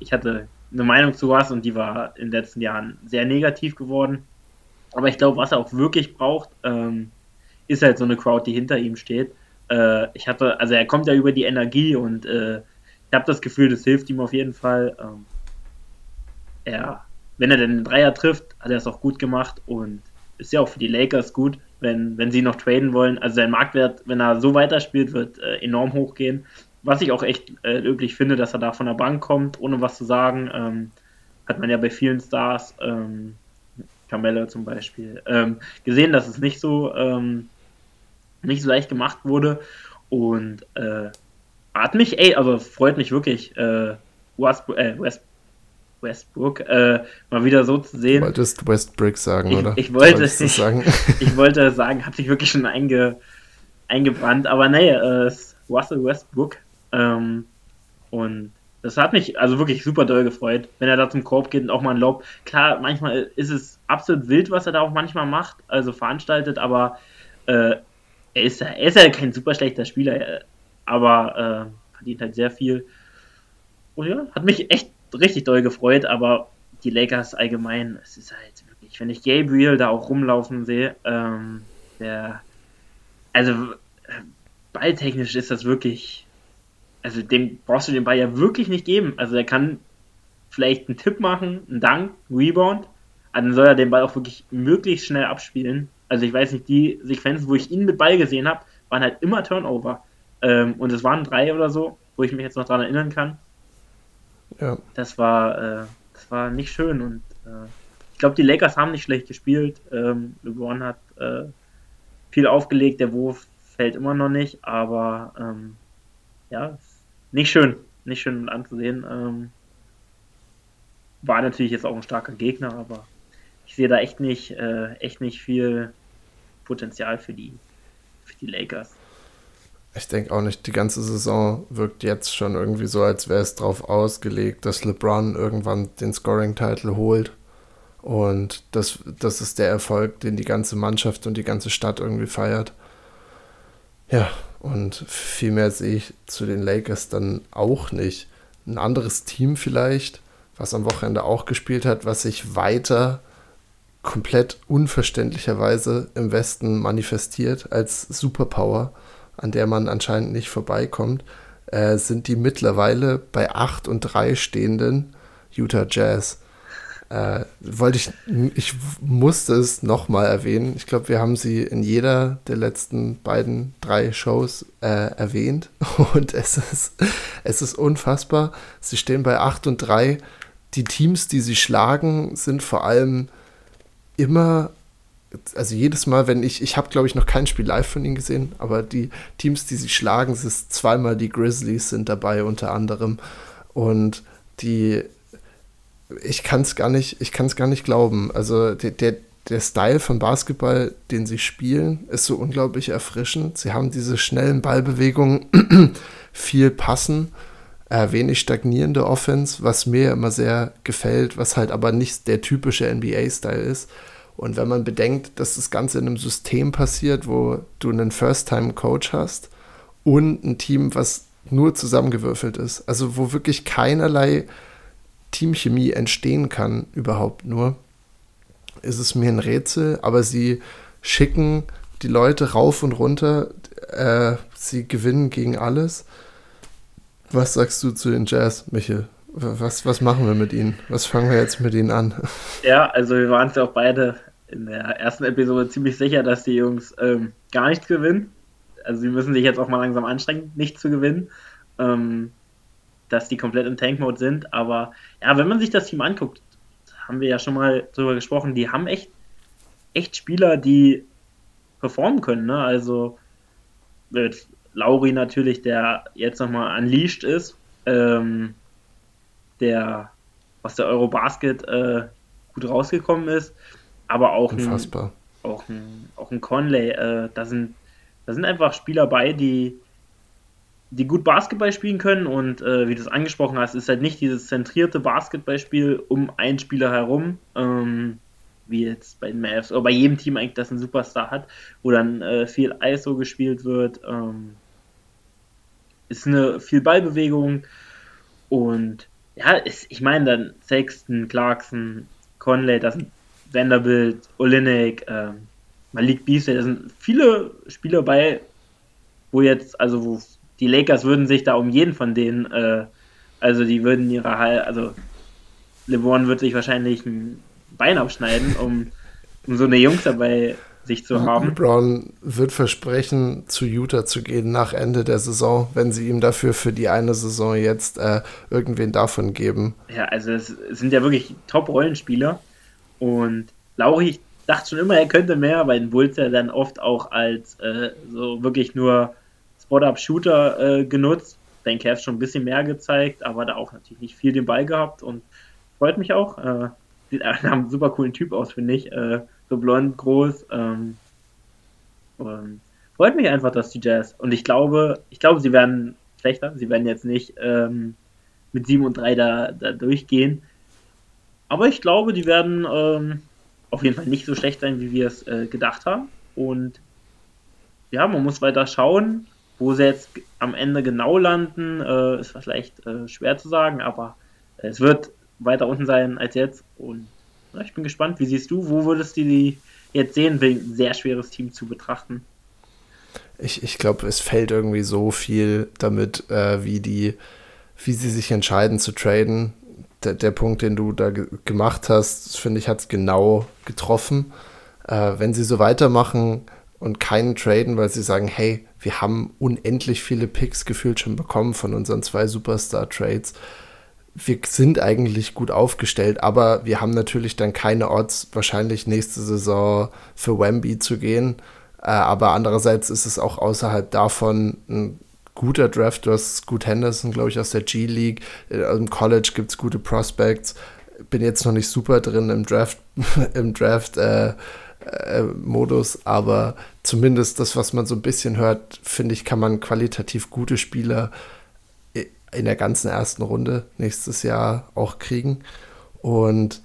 ich hatte eine Meinung zu was und die war in den letzten Jahren sehr negativ geworden. Aber ich glaube, was er auch wirklich braucht, ähm, ist halt so eine Crowd, die hinter ihm steht. Äh, ich hatte, also er kommt ja über die Energie und äh, ich habe das Gefühl, das hilft ihm auf jeden Fall. Ähm, er, wenn er den Dreier trifft, hat er es auch gut gemacht und ist ja auch für die Lakers gut, wenn, wenn sie noch traden wollen. Also sein Marktwert, wenn er so weiterspielt, wird äh, enorm hochgehen. Was ich auch echt äh, löblich finde, dass er da von der Bank kommt, ohne was zu sagen. Ähm, hat man ja bei vielen Stars, ähm, Carmelo zum Beispiel, ähm, gesehen, dass es nicht so, ähm, nicht so leicht gemacht wurde. Und äh, hat mich, ey, also freut mich wirklich, äh, Westbrook, äh, West, Westbrook äh, mal wieder so zu sehen. Du wolltest Westbrick sagen, ich, oder? Ich wollte, ich, sagen? ich wollte sagen, hat sich wirklich schon einge, eingebrannt, aber nee, äh, Russell Westbrook. Ähm, und das hat mich also wirklich super doll gefreut, wenn er da zum Korb geht und auch mal ein Lob. Klar, manchmal ist es absolut wild, was er da auch manchmal macht, also veranstaltet, aber äh, er, ist, er ist ja kein super schlechter Spieler, äh, aber äh, verdient halt sehr viel. Und ja, hat mich echt richtig doll gefreut, aber die Lakers allgemein, es ist halt wirklich, wenn ich Gabriel da auch rumlaufen sehe, ähm, der, also balltechnisch ist das wirklich, also dem brauchst du den Ball ja wirklich nicht geben. Also er kann vielleicht einen Tipp machen, einen Dank, einen Rebound, aber dann soll er den Ball auch wirklich möglichst schnell abspielen. Also ich weiß nicht, die Sequenzen, wo ich ihn mit Ball gesehen habe, waren halt immer Turnover. Ähm, und es waren drei oder so, wo ich mich jetzt noch daran erinnern kann. Ja. Das war, äh, das war nicht schön und äh, ich glaube, die Lakers haben nicht schlecht gespielt. Ähm, LeBron hat äh, viel aufgelegt, der Wurf fällt immer noch nicht, aber ähm, ja, nicht schön, nicht schön anzusehen. Ähm, war natürlich jetzt auch ein starker Gegner, aber ich sehe da echt nicht, äh, echt nicht viel Potenzial für die, für die Lakers. Ich denke auch nicht, die ganze Saison wirkt jetzt schon irgendwie so, als wäre es darauf ausgelegt, dass LeBron irgendwann den Scoring-Title holt. Und das, das ist der Erfolg, den die ganze Mannschaft und die ganze Stadt irgendwie feiert. Ja, und viel mehr sehe ich zu den Lakers dann auch nicht. Ein anderes Team vielleicht, was am Wochenende auch gespielt hat, was sich weiter komplett unverständlicherweise im Westen manifestiert als Superpower an der man anscheinend nicht vorbeikommt, äh, sind die mittlerweile bei 8 und 3 stehenden Utah Jazz. Äh, wollte ich, ich musste es nochmal erwähnen. Ich glaube, wir haben sie in jeder der letzten beiden, drei Shows äh, erwähnt. Und es ist, es ist unfassbar. Sie stehen bei 8 und 3. Die Teams, die sie schlagen, sind vor allem immer also jedes Mal, wenn ich, ich habe glaube ich noch kein Spiel live von ihnen gesehen, aber die Teams, die sie schlagen, es ist zweimal die Grizzlies sind dabei unter anderem und die, ich kann es gar nicht, ich kann es gar nicht glauben. Also der, der, der Style von Basketball, den sie spielen, ist so unglaublich erfrischend. Sie haben diese schnellen Ballbewegungen, viel Passen, äh, wenig stagnierende Offense, was mir immer sehr gefällt, was halt aber nicht der typische NBA-Style ist. Und wenn man bedenkt, dass das Ganze in einem System passiert, wo du einen First-Time-Coach hast und ein Team, was nur zusammengewürfelt ist, also wo wirklich keinerlei Teamchemie entstehen kann, überhaupt nur, ist es mir ein Rätsel, aber sie schicken die Leute rauf und runter, äh, sie gewinnen gegen alles. Was sagst du zu den Jazz, Michel? Was, was machen wir mit ihnen? Was fangen wir jetzt mit ihnen an? Ja, also wir waren uns ja auch beide in der ersten Episode ziemlich sicher, dass die Jungs ähm, gar nichts gewinnen. Also sie müssen sich jetzt auch mal langsam anstrengen, nicht zu gewinnen. Ähm, dass die komplett im Tank-Mode sind. Aber ja, wenn man sich das Team anguckt, haben wir ja schon mal drüber gesprochen, die haben echt, echt Spieler, die performen können. Ne? Also Lauri natürlich, der jetzt nochmal unleashed ist, ähm, der aus der Eurobasket äh, gut rausgekommen ist, aber auch Unfassbar. ein, auch ein, auch ein Conley, äh, da, sind, da sind einfach Spieler bei, die, die gut Basketball spielen können und äh, wie du es angesprochen hast, ist halt nicht dieses zentrierte Basketballspiel um einen Spieler herum, ähm, wie jetzt bei den Mavs oder bei jedem Team eigentlich, das einen Superstar hat, wo dann äh, viel ISO gespielt wird. Ähm, ist eine viel Ballbewegung und ja, ist, ich meine dann Sexton, Clarkson, Conley, das sind Vanderbilt, Olinik, äh, Malik Beasley, da sind viele Spieler bei, wo jetzt, also wo die Lakers würden sich da um jeden von denen, äh, also die würden ihre, also LeBron wird sich wahrscheinlich ein Bein abschneiden, um, um so eine Jungs dabei sich zu haben. LeBron wird versprechen, zu Utah zu gehen nach Ende der Saison, wenn sie ihm dafür für die eine Saison jetzt äh, irgendwen davon geben. Ja, also es sind ja wirklich Top-Rollenspieler und Lauri, ich dachte schon immer, er könnte mehr, weil den Bulls ja dann oft auch als äh, so wirklich nur Spot-Up-Shooter äh, genutzt. Ich denke, er hat schon ein bisschen mehr gezeigt, aber da auch natürlich nicht viel den Ball gehabt und freut mich auch. Äh, sieht nach einem super coolen Typ aus, finde ich. Äh, so blond, groß. Ähm, freut mich einfach, dass die Jazz. Und ich glaube, ich glaube, sie werden schlechter. Sie werden jetzt nicht ähm, mit 7 und 3 da, da durchgehen. Aber ich glaube, die werden ähm, auf jeden Fall nicht so schlecht sein, wie wir es äh, gedacht haben. Und ja, man muss weiter schauen, wo sie jetzt am Ende genau landen. Äh, ist vielleicht äh, schwer zu sagen, aber es wird weiter unten sein als jetzt. Und ja, ich bin gespannt, wie siehst du, wo würdest du die jetzt sehen, ein sehr schweres Team zu betrachten? Ich, ich glaube, es fällt irgendwie so viel damit, äh, wie die, wie sie sich entscheiden zu traden. Der, der Punkt, den du da ge gemacht hast, finde ich, hat es genau getroffen. Äh, wenn sie so weitermachen und keinen traden, weil sie sagen, hey, wir haben unendlich viele Picks gefühlt schon bekommen von unseren zwei Superstar-Trades wir sind eigentlich gut aufgestellt, aber wir haben natürlich dann keine Odds, wahrscheinlich nächste Saison für Wemby zu gehen. Äh, aber andererseits ist es auch außerhalb davon ein guter Draft. Du hast Scoot Henderson, glaube ich, aus der G-League. Äh, Im College gibt es gute Prospects. Bin jetzt noch nicht super drin im Draft, im Draft äh, äh, Modus, aber zumindest das, was man so ein bisschen hört, finde ich, kann man qualitativ gute Spieler in der ganzen ersten Runde nächstes Jahr auch kriegen. Und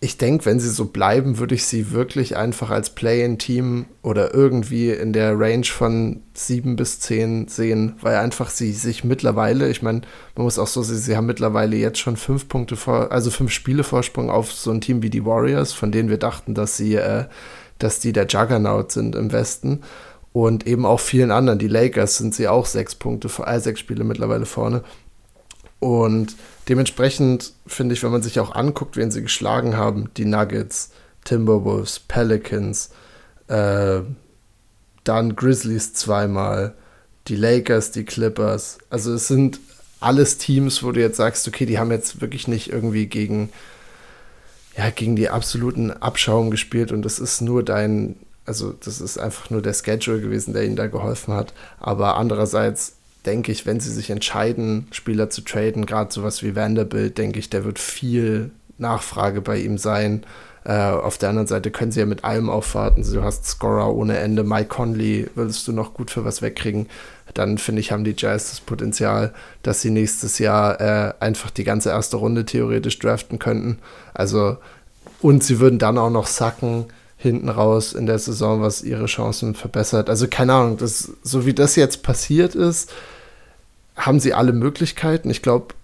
ich denke, wenn sie so bleiben, würde ich sie wirklich einfach als Play-in-Team oder irgendwie in der Range von sieben bis zehn sehen, weil einfach sie sich mittlerweile, ich meine, man muss auch so sehen, sie haben mittlerweile jetzt schon fünf Punkte vor, also fünf Spiele Vorsprung auf so ein Team wie die Warriors, von denen wir dachten, dass sie, äh, dass die der Juggernaut sind im Westen und eben auch vielen anderen. Die Lakers sind sie auch sechs Punkte, äh, sechs Spiele mittlerweile vorne. Und dementsprechend finde ich, wenn man sich auch anguckt, wen sie geschlagen haben, die Nuggets, Timberwolves, Pelicans, äh, dann Grizzlies zweimal, die Lakers, die Clippers. Also es sind alles Teams, wo du jetzt sagst, okay, die haben jetzt wirklich nicht irgendwie gegen, ja, gegen die absoluten Abschaum gespielt und das ist nur dein, also das ist einfach nur der Schedule gewesen, der ihnen da geholfen hat. Aber andererseits denke ich, wenn sie sich entscheiden, Spieler zu traden, gerade sowas wie Vanderbilt, denke ich, der wird viel Nachfrage bei ihm sein. Äh, auf der anderen Seite können sie ja mit allem aufwarten. Du hast Scorer ohne Ende. Mike Conley würdest du noch gut für was wegkriegen. Dann finde ich, haben die Jazz das Potenzial, dass sie nächstes Jahr äh, einfach die ganze erste Runde theoretisch draften könnten. Also, und sie würden dann auch noch sacken hinten raus in der Saison, was ihre Chancen verbessert. Also keine Ahnung, das, so wie das jetzt passiert ist, haben sie alle Möglichkeiten. Ich glaube,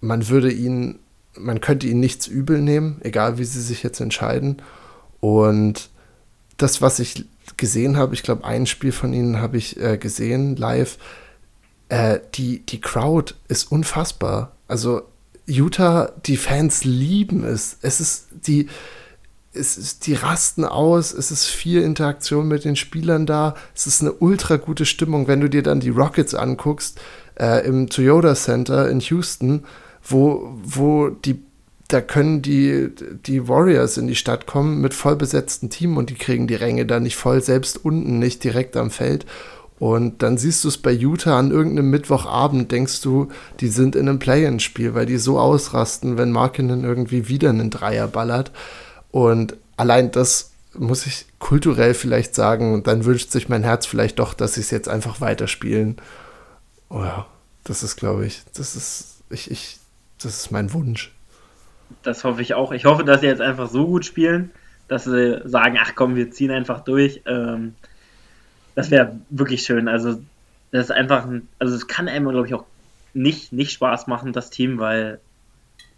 man würde ihnen, man könnte ihnen nichts übel nehmen, egal wie sie sich jetzt entscheiden. Und das, was ich gesehen habe, ich glaube, ein Spiel von ihnen habe ich äh, gesehen live. Äh, die, die Crowd ist unfassbar. Also Utah, die Fans lieben es. Es ist die, es ist, die rasten aus, es ist viel Interaktion mit den Spielern da, es ist eine ultra gute Stimmung, wenn du dir dann die Rockets anguckst, äh, im Toyota Center in Houston, wo, wo die, da können die, die Warriors in die Stadt kommen mit voll besetztem Team und die kriegen die Ränge da nicht voll, selbst unten nicht direkt am Feld. Und dann siehst du es bei Utah an irgendeinem Mittwochabend, denkst du, die sind in einem Play-in-Spiel, weil die so ausrasten, wenn Markinen irgendwie wieder einen Dreier ballert. Und allein das muss ich kulturell vielleicht sagen, dann wünscht sich mein Herz vielleicht doch, dass sie es jetzt einfach weiterspielen. Oh ja, das ist, glaube ich, das ist, ich, ich, das ist mein Wunsch. Das hoffe ich auch. Ich hoffe, dass sie jetzt einfach so gut spielen, dass sie sagen, ach komm, wir ziehen einfach durch. Ähm, das wäre wirklich schön. Also, das ist einfach, ein, also es kann einem, glaube ich, auch nicht, nicht Spaß machen, das Team, weil,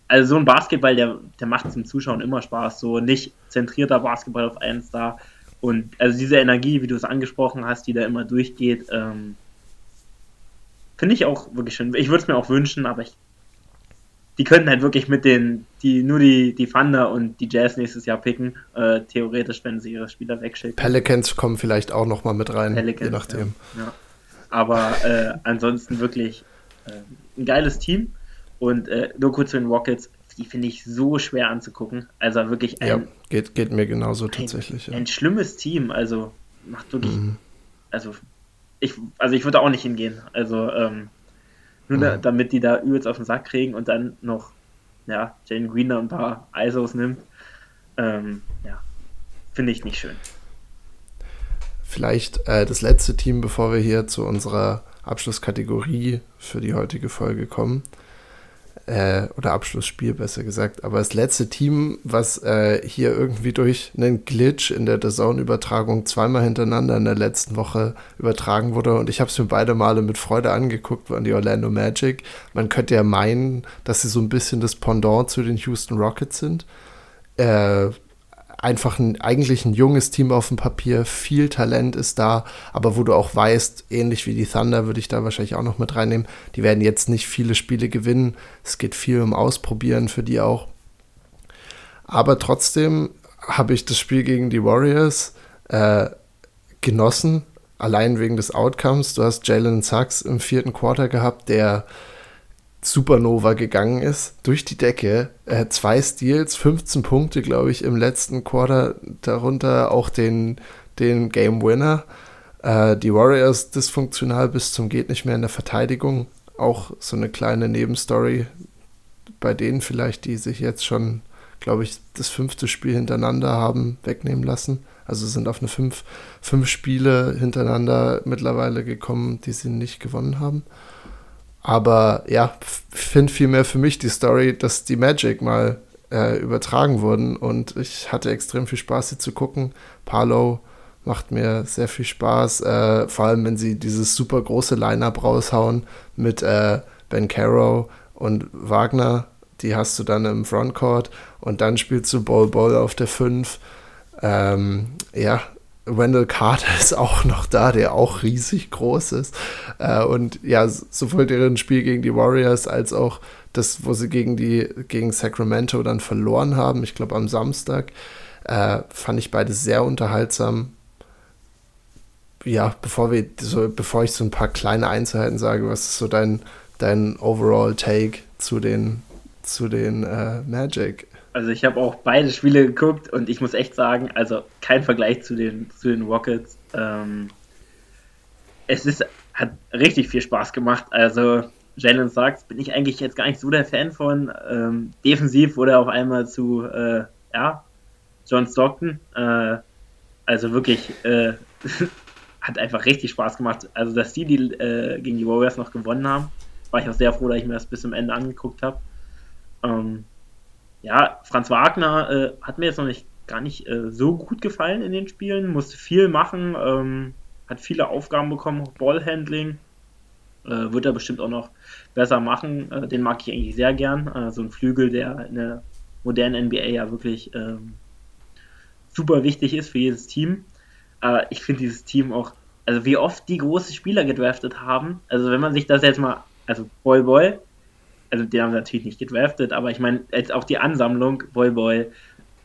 also so ein Basketball, der, der macht zum Zuschauen immer Spaß. So nicht zentrierter Basketball auf einen Star. Und also diese Energie, wie du es angesprochen hast, die da immer durchgeht, ähm, finde ich auch wirklich schön. Ich würde es mir auch wünschen, aber ich die könnten halt wirklich mit den, die nur die, die Thunder und die Jazz nächstes Jahr picken, äh, theoretisch, wenn sie ihre Spieler wegschicken. Pelicans kommen vielleicht auch noch mal mit rein, Pelicans, je nachdem. Ja, ja. Aber äh, ansonsten wirklich äh, ein geiles Team und äh, nur kurz zu den Rockets, die finde ich so schwer anzugucken. Also wirklich ein, ja, geht, geht mir genauso tatsächlich. Ein, ja. ein schlimmes Team, also macht wirklich, mhm. also ich, also ich würde auch nicht hingehen. Also ähm, nur da, damit die da übelst auf den Sack kriegen und dann noch, ja, Jane Green da ein paar ISOs nimmt. Ähm, ja, finde ich nicht schön. Vielleicht äh, das letzte Team, bevor wir hier zu unserer Abschlusskategorie für die heutige Folge kommen äh, oder Abschlussspiel besser gesagt. Aber das letzte Team, was äh, hier irgendwie durch einen Glitch in der DAZN-Übertragung zweimal hintereinander in der letzten Woche übertragen wurde und ich habe es mir beide Male mit Freude angeguckt, waren die Orlando Magic. Man könnte ja meinen, dass sie so ein bisschen das Pendant zu den Houston Rockets sind. Äh, einfach ein, eigentlich ein junges Team auf dem Papier, viel Talent ist da, aber wo du auch weißt, ähnlich wie die Thunder würde ich da wahrscheinlich auch noch mit reinnehmen, die werden jetzt nicht viele Spiele gewinnen. Es geht viel um Ausprobieren für die auch. Aber trotzdem habe ich das Spiel gegen die Warriors äh, genossen, allein wegen des Outcomes. Du hast Jalen Sachs im vierten Quarter gehabt, der Supernova gegangen ist, durch die Decke. Äh, zwei Steals, 15 Punkte, glaube ich, im letzten Quarter, darunter auch den, den Game Winner. Äh, die Warriors dysfunktional bis zum geht nicht mehr in der Verteidigung. Auch so eine kleine Nebenstory bei denen vielleicht, die sich jetzt schon, glaube ich, das fünfte Spiel hintereinander haben wegnehmen lassen. Also sind auf eine fünf, fünf Spiele hintereinander mittlerweile gekommen, die sie nicht gewonnen haben. Aber ja, finde vielmehr für mich die Story, dass die Magic mal äh, übertragen wurden und ich hatte extrem viel Spaß, sie zu gucken. Palo macht mir sehr viel Spaß, äh, vor allem wenn sie dieses super große Line-Up raushauen mit äh, Ben Caro und Wagner. Die hast du dann im Frontcourt und dann spielst du Ball Ball auf der 5. Ähm, ja, Wendell Carter ist auch noch da, der auch riesig groß ist. Äh, und ja, sowohl deren Spiel gegen die Warriors als auch das, wo sie gegen die gegen Sacramento dann verloren haben, ich glaube am Samstag, äh, fand ich beide sehr unterhaltsam. Ja, bevor wir so, bevor ich so ein paar kleine Einzelheiten sage, was ist so dein, dein Overall Take zu den, zu den äh, Magic? Also ich habe auch beide Spiele geguckt und ich muss echt sagen, also kein Vergleich zu den, zu den Rockets. Ähm, es ist, hat richtig viel Spaß gemacht. Also Jalen Sachs bin ich eigentlich jetzt gar nicht so der Fan von. Ähm, defensiv wurde er auf einmal zu, äh, ja, John Stockton. Äh, also wirklich, äh, hat einfach richtig Spaß gemacht. Also dass die, die äh, gegen die Warriors noch gewonnen haben, war ich auch sehr froh, dass ich mir das bis zum Ende angeguckt habe. Ähm, ja, Franz Wagner äh, hat mir jetzt noch nicht gar nicht äh, so gut gefallen in den Spielen, musste viel machen, ähm, hat viele Aufgaben bekommen, Ballhandling. Äh, wird er bestimmt auch noch besser machen. Äh, den mag ich eigentlich sehr gern. Äh, so ein Flügel, der in der modernen NBA ja wirklich ähm, super wichtig ist für jedes Team. Ich finde dieses Team auch, also wie oft die große Spieler gedraftet haben. Also wenn man sich das jetzt mal, also Boy Boy, also den haben natürlich nicht gedraftet, aber ich meine, jetzt auch die Ansammlung, Boy Boy,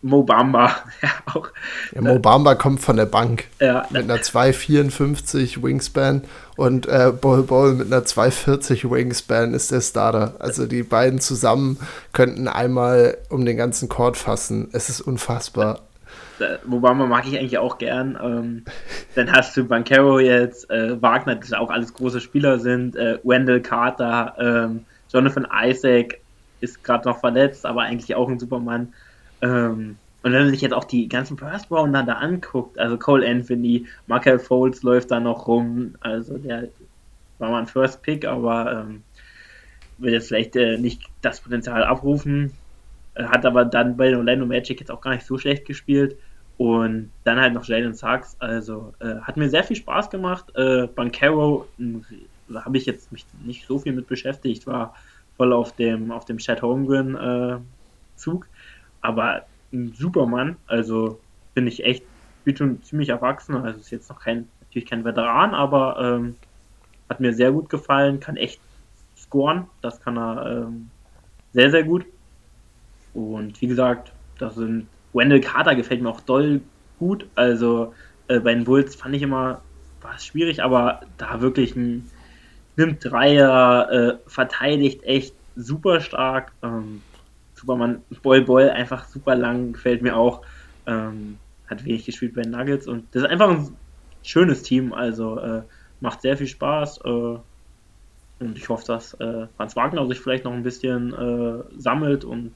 Mo Bamba, ja, auch. Ja, Mo Bamba kommt von der Bank ja, mit einer 2,54 Wingspan und äh, Bol Bol mit einer 2,40 Wingspan ist der Starter. Also die beiden zusammen könnten einmal um den ganzen Court fassen. Es ist unfassbar. man mag ich eigentlich auch gern. Ähm, dann hast du Bankero jetzt, äh, Wagner, das auch alles große Spieler sind, äh, Wendell Carter, ähm, Jonathan Isaac ist gerade noch verletzt, aber eigentlich auch ein Supermann. Ähm, und wenn man sich jetzt auch die ganzen First Rounder da anguckt, also Cole Anthony, Michael Foles läuft da noch rum, also der war mal ein First Pick, aber ähm, will jetzt vielleicht äh, nicht das Potenzial abrufen, äh, hat aber dann bei den Orlando Magic jetzt auch gar nicht so schlecht gespielt. Und dann halt noch Jalen Sachs. Also äh, hat mir sehr viel Spaß gemacht. Äh, Bankero da habe ich jetzt mich nicht so viel mit beschäftigt, war voll auf dem, auf dem Chad Holmgren äh, Zug. Aber ein Supermann, also bin ich echt, bin schon ziemlich erwachsen. Also ist jetzt noch kein, natürlich kein Veteran, aber ähm, hat mir sehr gut gefallen, kann echt scoren. Das kann er ähm, sehr, sehr gut. Und wie gesagt, das sind Wendell Carter gefällt mir auch doll gut. Also äh, bei den Bulls fand ich immer, war es schwierig, aber da wirklich ein nimmt Dreier, äh, verteidigt echt super stark. Ähm, Superman Boy Boy einfach super lang, gefällt mir auch. Ähm, hat wenig gespielt bei den Nuggets und das ist einfach ein schönes Team, also äh, macht sehr viel Spaß. Äh, und ich hoffe, dass äh, Franz Wagner sich vielleicht noch ein bisschen äh, sammelt und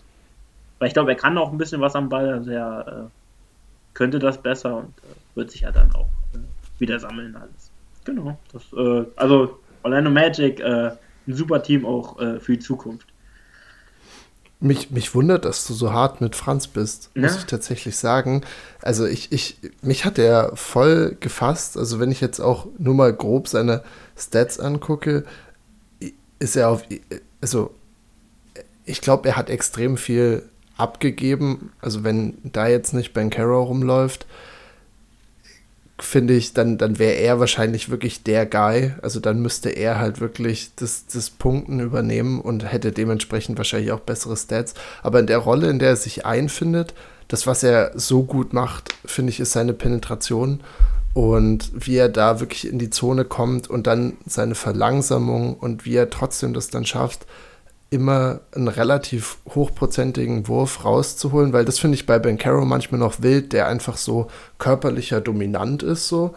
weil ich glaube, er kann auch ein bisschen was am Ball, also er äh, könnte das besser und äh, wird sich ja dann auch wieder sammeln alles. Genau. Das, also Orlando Magic, äh, ein super Team auch für die Zukunft. Mich, mich wundert, dass du so hart mit Franz bist, muss ja. ich tatsächlich sagen. Also ich, ich, mich hat er voll gefasst. Also wenn ich jetzt auch nur mal grob seine Stats angucke, ist er auf, also ich glaube, er hat extrem viel abgegeben. Also wenn da jetzt nicht Ben Carroll rumläuft, finde ich, dann, dann wäre er wahrscheinlich wirklich der Guy. Also dann müsste er halt wirklich das, das Punkten übernehmen und hätte dementsprechend wahrscheinlich auch bessere Stats. Aber in der Rolle, in der er sich einfindet, das, was er so gut macht, finde ich, ist seine Penetration und wie er da wirklich in die Zone kommt und dann seine Verlangsamung und wie er trotzdem das dann schafft, immer einen relativ hochprozentigen Wurf rauszuholen, weil das finde ich bei Ben Caro manchmal noch wild, der einfach so körperlicher dominant ist, so.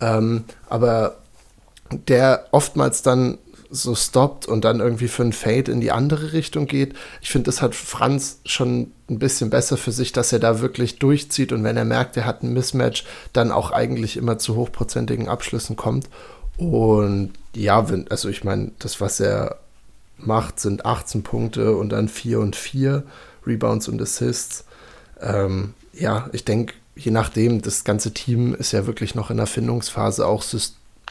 Ähm, aber der oftmals dann so stoppt und dann irgendwie für ein Fade in die andere Richtung geht. Ich finde, das hat Franz schon ein bisschen besser für sich, dass er da wirklich durchzieht und wenn er merkt, er hat ein Mismatch, dann auch eigentlich immer zu hochprozentigen Abschlüssen kommt. Und ja, also ich meine, das, was er macht, sind 18 Punkte und dann 4 und 4 Rebounds und Assists. Ähm, ja, ich denke, je nachdem, das ganze Team ist ja wirklich noch in der Findungsphase, auch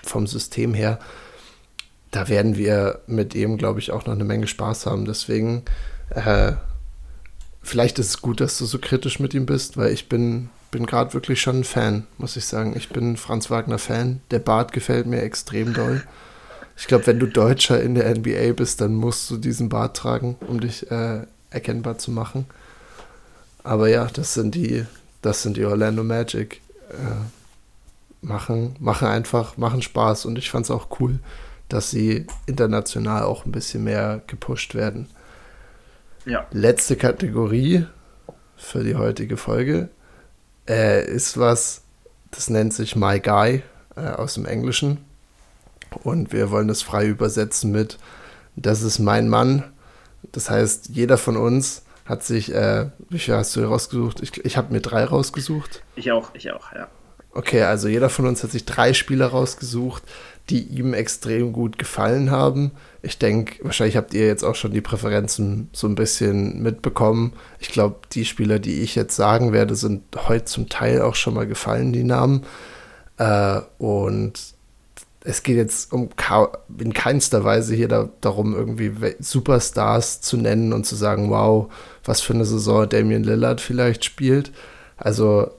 vom System her. Da werden wir mit ihm, glaube ich, auch noch eine Menge Spaß haben. Deswegen, äh, vielleicht ist es gut, dass du so kritisch mit ihm bist, weil ich bin, bin gerade wirklich schon ein Fan, muss ich sagen. Ich bin Franz Wagner Fan. Der Bart gefällt mir extrem doll. Ich glaube, wenn du Deutscher in der NBA bist, dann musst du diesen Bart tragen, um dich äh, erkennbar zu machen. Aber ja, das sind die, das sind die Orlando Magic. Äh, machen, machen einfach, machen Spaß und ich fand es auch cool, dass sie international auch ein bisschen mehr gepusht werden. Ja. Letzte Kategorie für die heutige Folge äh, ist was, das nennt sich My Guy äh, aus dem Englischen. Und wir wollen das frei übersetzen mit, das ist mein Mann. Das heißt, jeder von uns hat sich, äh, wie viel hast du rausgesucht? Ich, ich habe mir drei rausgesucht. Ich auch, ich auch, ja. Okay, also jeder von uns hat sich drei Spieler rausgesucht, die ihm extrem gut gefallen haben. Ich denke, wahrscheinlich habt ihr jetzt auch schon die Präferenzen so ein bisschen mitbekommen. Ich glaube, die Spieler, die ich jetzt sagen werde, sind heute zum Teil auch schon mal gefallen, die Namen. Äh, und es geht jetzt um in keinster Weise hier da, darum, irgendwie Superstars zu nennen und zu sagen, wow, was für eine Saison Damian Lillard vielleicht spielt. Also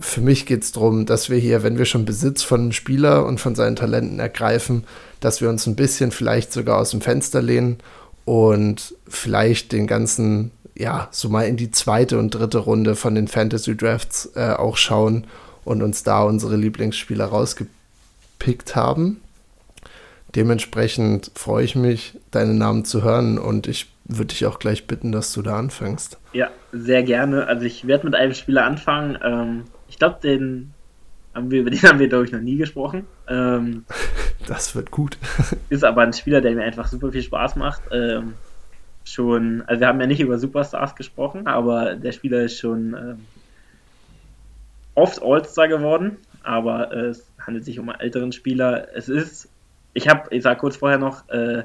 für mich geht es darum, dass wir hier, wenn wir schon Besitz von einem Spieler und von seinen Talenten ergreifen, dass wir uns ein bisschen vielleicht sogar aus dem Fenster lehnen und vielleicht den ganzen, ja, so mal in die zweite und dritte Runde von den Fantasy Drafts äh, auch schauen und uns da unsere Lieblingsspieler rausgeben gepickt haben. Dementsprechend freue ich mich, deinen Namen zu hören und ich würde ich auch gleich bitten, dass du da anfängst. Ja, sehr gerne. Also ich werde mit einem Spieler anfangen. Ähm, ich glaube, den haben wir, über den haben wir, glaube ich, noch nie gesprochen. Ähm, das wird gut. ist aber ein Spieler, der mir einfach super viel Spaß macht. Ähm, schon, also wir haben ja nicht über Superstars gesprochen, aber der Spieler ist schon ähm, oft All-Star geworden, aber äh, es handelt sich um einen älteren Spieler. Es ist, ich habe, ich sage kurz vorher noch, äh,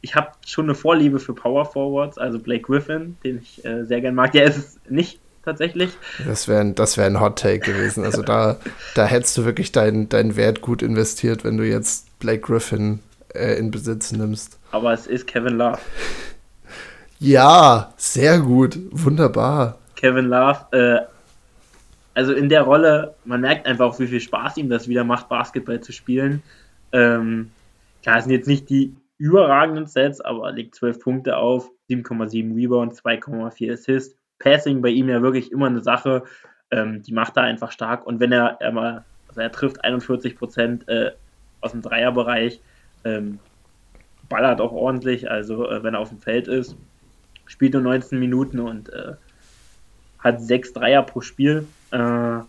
ich habe schon eine Vorliebe für Power Forwards, also Blake Griffin, den ich äh, sehr gern mag. Der ist es nicht tatsächlich. Das wäre das wär ein Hot Take gewesen. Also da, da hättest du wirklich deinen dein Wert gut investiert, wenn du jetzt Blake Griffin äh, in Besitz nimmst. Aber es ist Kevin Love. Ja, sehr gut. Wunderbar. Kevin Love, äh, also in der Rolle, man merkt einfach wie viel Spaß ihm das wieder macht, Basketball zu spielen. Ähm, klar, es sind jetzt nicht die überragenden Sets, aber legt 12 Punkte auf, 7,7 Rebound, 2,4 Assist. Passing bei ihm ja wirklich immer eine Sache, ähm, die macht er einfach stark. Und wenn er, er mal, also er trifft 41 Prozent äh, aus dem Dreierbereich, ähm, ballert auch ordentlich, also äh, wenn er auf dem Feld ist, spielt nur 19 Minuten und äh, hat sechs Dreier pro Spiel. Äh,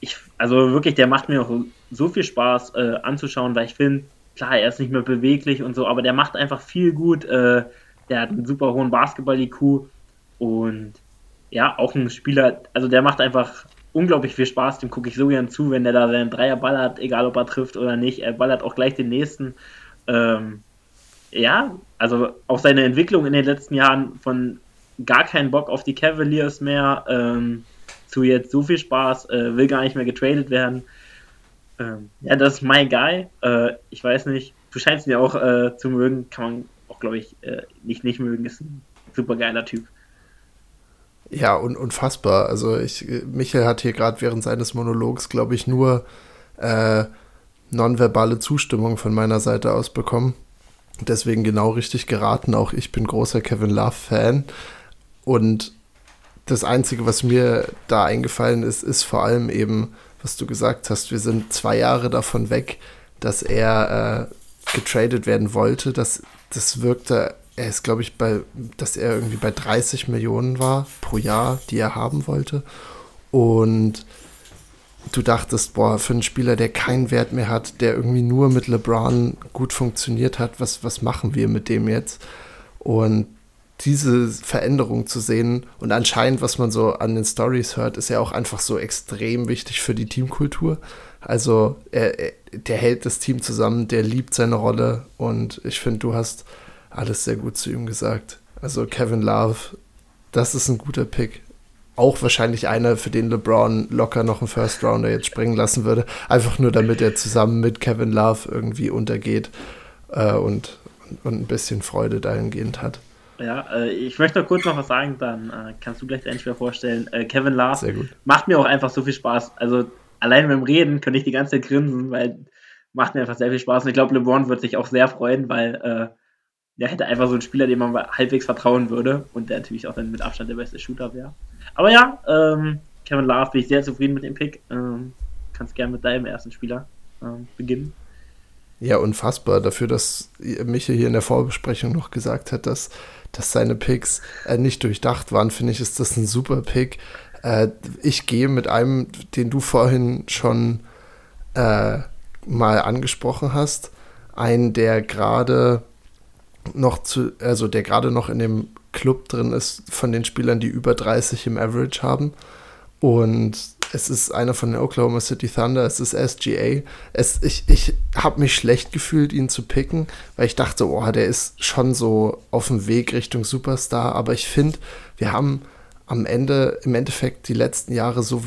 ich, also wirklich, der macht mir auch so viel Spaß äh, anzuschauen, weil ich finde, klar, er ist nicht mehr beweglich und so, aber der macht einfach viel gut. Äh, der hat einen super hohen Basketball-IQ und ja, auch ein Spieler, also der macht einfach unglaublich viel Spaß, dem gucke ich so gern zu, wenn der da seinen Dreier ballert, egal ob er trifft oder nicht. Er ballert auch gleich den nächsten. Ähm, ja, also auch seine Entwicklung in den letzten Jahren von gar keinen Bock auf die Cavaliers mehr ähm, zu jetzt so viel Spaß, äh, will gar nicht mehr getradet werden. Ähm, ja, das ist my guy. Äh, ich weiß nicht, du scheinst ihn ja auch äh, zu mögen, kann man auch, glaube ich, äh, nicht nicht mögen, ist ein super geiler Typ. Ja, und unfassbar. Also ich, Michael hat hier gerade während seines Monologs, glaube ich, nur äh, nonverbale Zustimmung von meiner Seite aus bekommen. Deswegen genau richtig geraten. Auch ich bin großer Kevin Love-Fan. Und das Einzige, was mir da eingefallen ist, ist vor allem eben, was du gesagt hast, wir sind zwei Jahre davon weg, dass er äh, getradet werden wollte. Das, das wirkte, er ist, glaube ich, bei, dass er irgendwie bei 30 Millionen war pro Jahr, die er haben wollte. Und du dachtest, boah, für einen Spieler, der keinen Wert mehr hat, der irgendwie nur mit LeBron gut funktioniert hat, was, was machen wir mit dem jetzt? Und diese Veränderung zu sehen und anscheinend, was man so an den Stories hört, ist ja auch einfach so extrem wichtig für die Teamkultur. Also er, er, der hält das Team zusammen, der liebt seine Rolle und ich finde, du hast alles sehr gut zu ihm gesagt. Also Kevin Love, das ist ein guter Pick. Auch wahrscheinlich einer, für den LeBron locker noch einen First Rounder jetzt springen lassen würde. Einfach nur, damit er zusammen mit Kevin Love irgendwie untergeht äh, und, und ein bisschen Freude dahingehend hat. Ja, äh, ich möchte noch kurz noch was sagen, dann äh, kannst du gleich deinen Spieler vorstellen. Äh, Kevin Love macht mir auch einfach so viel Spaß. Also allein beim Reden könnte ich die ganze Zeit grinsen, weil macht mir einfach sehr viel Spaß. Und ich glaube, LeBron wird sich auch sehr freuen, weil äh, der hätte einfach so einen Spieler, dem man halbwegs vertrauen würde und der natürlich auch dann mit Abstand der beste Shooter wäre. Aber ja, ähm, Kevin Love bin ich sehr zufrieden mit dem Pick. Ähm, kannst gerne mit deinem ersten Spieler ähm, beginnen. Ja, unfassbar. Dafür, dass Michael hier in der Vorbesprechung noch gesagt hat, dass, dass seine Picks äh, nicht durchdacht waren, finde ich, ist das ein super Pick. Äh, ich gehe mit einem, den du vorhin schon äh, mal angesprochen hast, einen, der gerade noch zu, also der gerade noch in dem Club drin ist von den Spielern, die über 30 im Average haben. Und es ist einer von den Oklahoma City Thunder, es ist SGA. Es, ich ich habe mich schlecht gefühlt, ihn zu picken, weil ich dachte, oh, der ist schon so auf dem Weg Richtung Superstar. Aber ich finde, wir haben am Ende, im Endeffekt die letzten Jahre so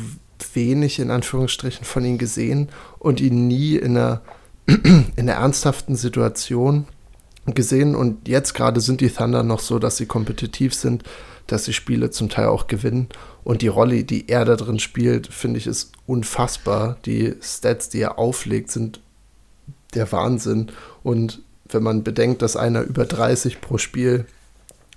wenig in Anführungsstrichen von ihm gesehen und ihn nie in einer, in einer ernsthaften Situation gesehen. Und jetzt gerade sind die Thunder noch so, dass sie kompetitiv sind, dass sie Spiele zum Teil auch gewinnen. Und die Rolle, die er da drin spielt, finde ich, ist unfassbar. Die Stats, die er auflegt, sind der Wahnsinn. Und wenn man bedenkt, dass einer über 30 pro Spiel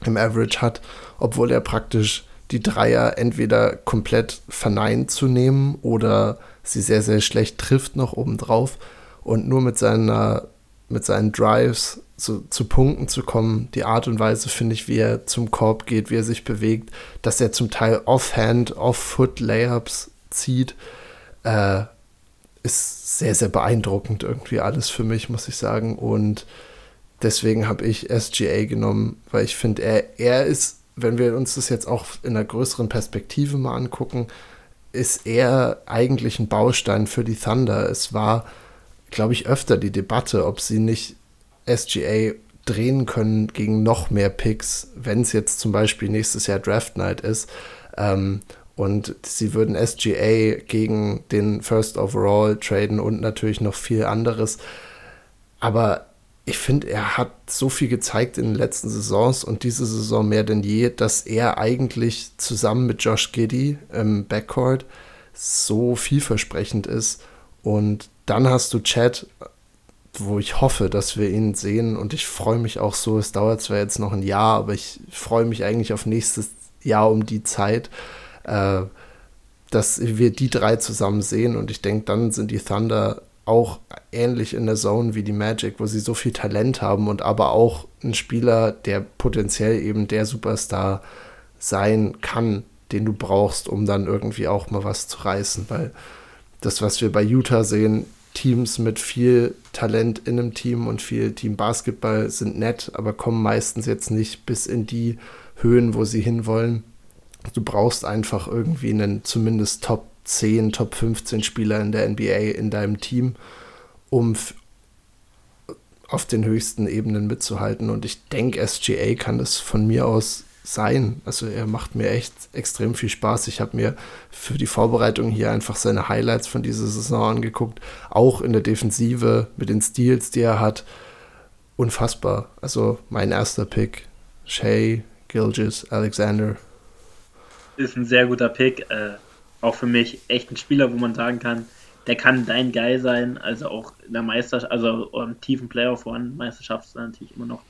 im Average hat, obwohl er praktisch die Dreier entweder komplett verneint zu nehmen oder sie sehr, sehr schlecht trifft noch obendrauf und nur mit seiner mit seinen Drives zu, zu Punkten zu kommen. Die Art und Weise, finde ich, wie er zum Korb geht, wie er sich bewegt, dass er zum Teil Offhand, Off-Foot-Layups zieht, äh, ist sehr, sehr beeindruckend irgendwie alles für mich, muss ich sagen. Und deswegen habe ich SGA genommen, weil ich finde, er, er ist, wenn wir uns das jetzt auch in einer größeren Perspektive mal angucken, ist er eigentlich ein Baustein für die Thunder. Es war, glaube ich, öfter die Debatte, ob sie nicht SGA drehen können gegen noch mehr Picks, wenn es jetzt zum Beispiel nächstes Jahr Draft Night ist. Ähm, und sie würden SGA gegen den First Overall traden und natürlich noch viel anderes. Aber ich finde, er hat so viel gezeigt in den letzten Saisons und diese Saison mehr denn je, dass er eigentlich zusammen mit Josh Giddy im Backcourt so vielversprechend ist. Und dann hast du Chad, wo ich hoffe, dass wir ihn sehen. Und ich freue mich auch so. Es dauert zwar jetzt noch ein Jahr, aber ich freue mich eigentlich auf nächstes Jahr um die Zeit, äh, dass wir die drei zusammen sehen. Und ich denke, dann sind die Thunder auch ähnlich in der Zone wie die Magic, wo sie so viel Talent haben und aber auch ein Spieler, der potenziell eben der Superstar sein kann, den du brauchst, um dann irgendwie auch mal was zu reißen. Weil das, was wir bei Utah sehen, Teams mit viel Talent in einem Team und viel Team Basketball sind nett, aber kommen meistens jetzt nicht bis in die Höhen, wo sie hinwollen. Du brauchst einfach irgendwie einen zumindest Top 10, Top 15 Spieler in der NBA in deinem Team, um auf den höchsten Ebenen mitzuhalten. Und ich denke, SGA kann das von mir aus sein. Also er macht mir echt extrem viel Spaß. Ich habe mir für die Vorbereitung hier einfach seine Highlights von dieser Saison angeguckt. Auch in der Defensive mit den Steals, die er hat. Unfassbar. Also mein erster Pick. Shay, Gilgis, Alexander. Ist ein sehr guter Pick. Äh, auch für mich echt ein Spieler, wo man sagen kann, der kann dein Guy sein. Also auch in der Meisterschaft, also im tiefen Playoff-Meisterschaft ist natürlich immer noch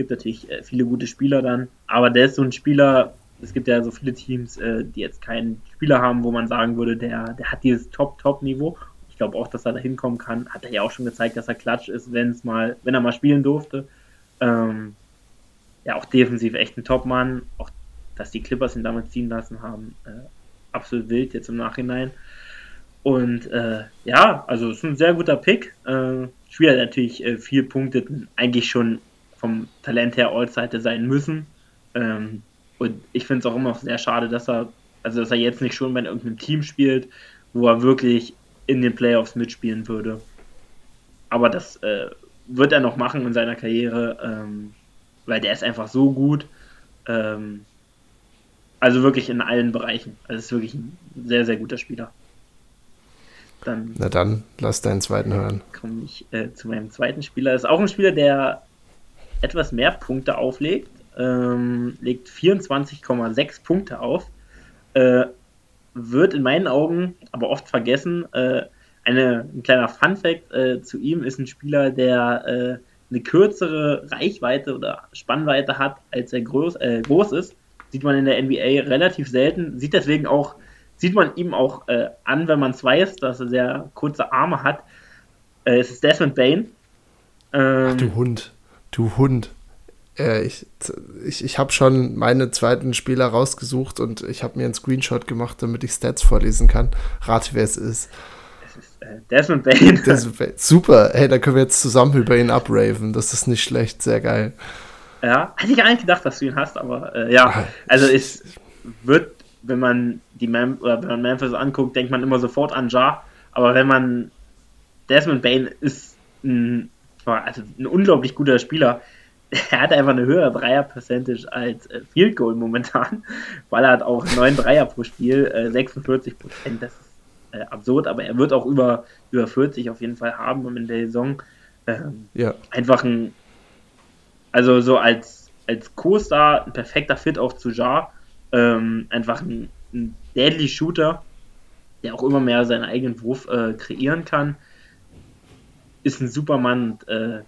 gibt natürlich äh, viele gute Spieler dann, aber der ist so ein Spieler, es gibt ja so viele Teams, äh, die jetzt keinen Spieler haben, wo man sagen würde, der, der hat dieses Top-Top-Niveau. Ich glaube auch, dass er da hinkommen kann. Hat er ja auch schon gezeigt, dass er klatsch ist, wenn es mal, wenn er mal spielen durfte. Ähm, ja, auch defensiv echt ein Top-Mann. Auch, dass die Clippers ihn damit ziehen lassen haben, äh, absolut wild jetzt im Nachhinein. Und äh, ja, also ist ein sehr guter Pick. Äh, Spieler natürlich äh, viel Punkte, eigentlich schon vom Talent her All-Seite sein müssen. Ähm, und ich finde es auch immer noch sehr schade, dass er, also dass er jetzt nicht schon bei irgendeinem Team spielt, wo er wirklich in den Playoffs mitspielen würde. Aber das äh, wird er noch machen in seiner Karriere, ähm, weil der ist einfach so gut. Ähm, also wirklich in allen Bereichen. Also ist wirklich ein sehr, sehr guter Spieler. Dann Na dann, lass deinen zweiten hören. Komme ich äh, zu meinem zweiten Spieler. Ist auch ein Spieler, der etwas mehr Punkte auflegt, ähm, legt 24,6 Punkte auf, äh, wird in meinen Augen aber oft vergessen. Äh, eine, ein kleiner Fun-Fact äh, zu ihm ist ein Spieler, der äh, eine kürzere Reichweite oder Spannweite hat, als er groß, äh, groß ist. Sieht man in der NBA relativ selten, sieht deswegen auch, sieht man ihm auch äh, an, wenn man es weiß, dass er sehr kurze Arme hat. es ist Desmond Bain. Ähm, Ach, du Hund. Du Hund. Äh, ich ich, ich habe schon meine zweiten Spieler rausgesucht und ich habe mir einen Screenshot gemacht, damit ich Stats vorlesen kann. Rate, wer es ist. Es ist äh, Desmond Bain. Desmond Bain. Super. Hey, da können wir jetzt zusammen über ihn abraven. Das ist nicht schlecht. Sehr geil. Ja, hätte ich gar nicht gedacht, dass du ihn hast, aber äh, ja. Ah, also es wird, wenn man die Mem oder wenn man Memphis anguckt, denkt man immer sofort an Ja. Aber wenn man Desmond Bain ist ein also ein unglaublich guter Spieler. Er hat einfach eine höhere Dreier-Percentage als äh, Field Goal momentan, weil er hat auch neun Dreier pro Spiel, äh, 46 Prozent. Das ist äh, absurd, aber er wird auch über, über 40 auf jeden Fall haben in der Saison. Ähm, ja. Einfach ein, also so als, als Co-Star ein perfekter Fit auch zu Jar. Ähm, einfach ein, ein Deadly Shooter, der auch immer mehr seinen eigenen Wurf äh, kreieren kann ist ein Supermann äh,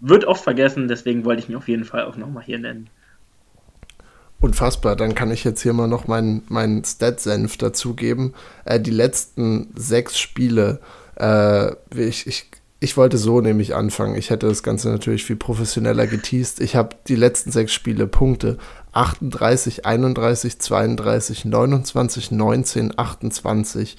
wird oft vergessen, deswegen wollte ich ihn auf jeden Fall auch nochmal hier nennen. Unfassbar, dann kann ich jetzt hier mal noch meinen mein Stat-Senf dazugeben. Äh, die letzten sechs Spiele, äh, ich, ich ich wollte so nämlich anfangen. Ich hätte das Ganze natürlich viel professioneller geteased. Ich habe die letzten sechs Spiele Punkte 38, 31, 32, 29, 19, 28.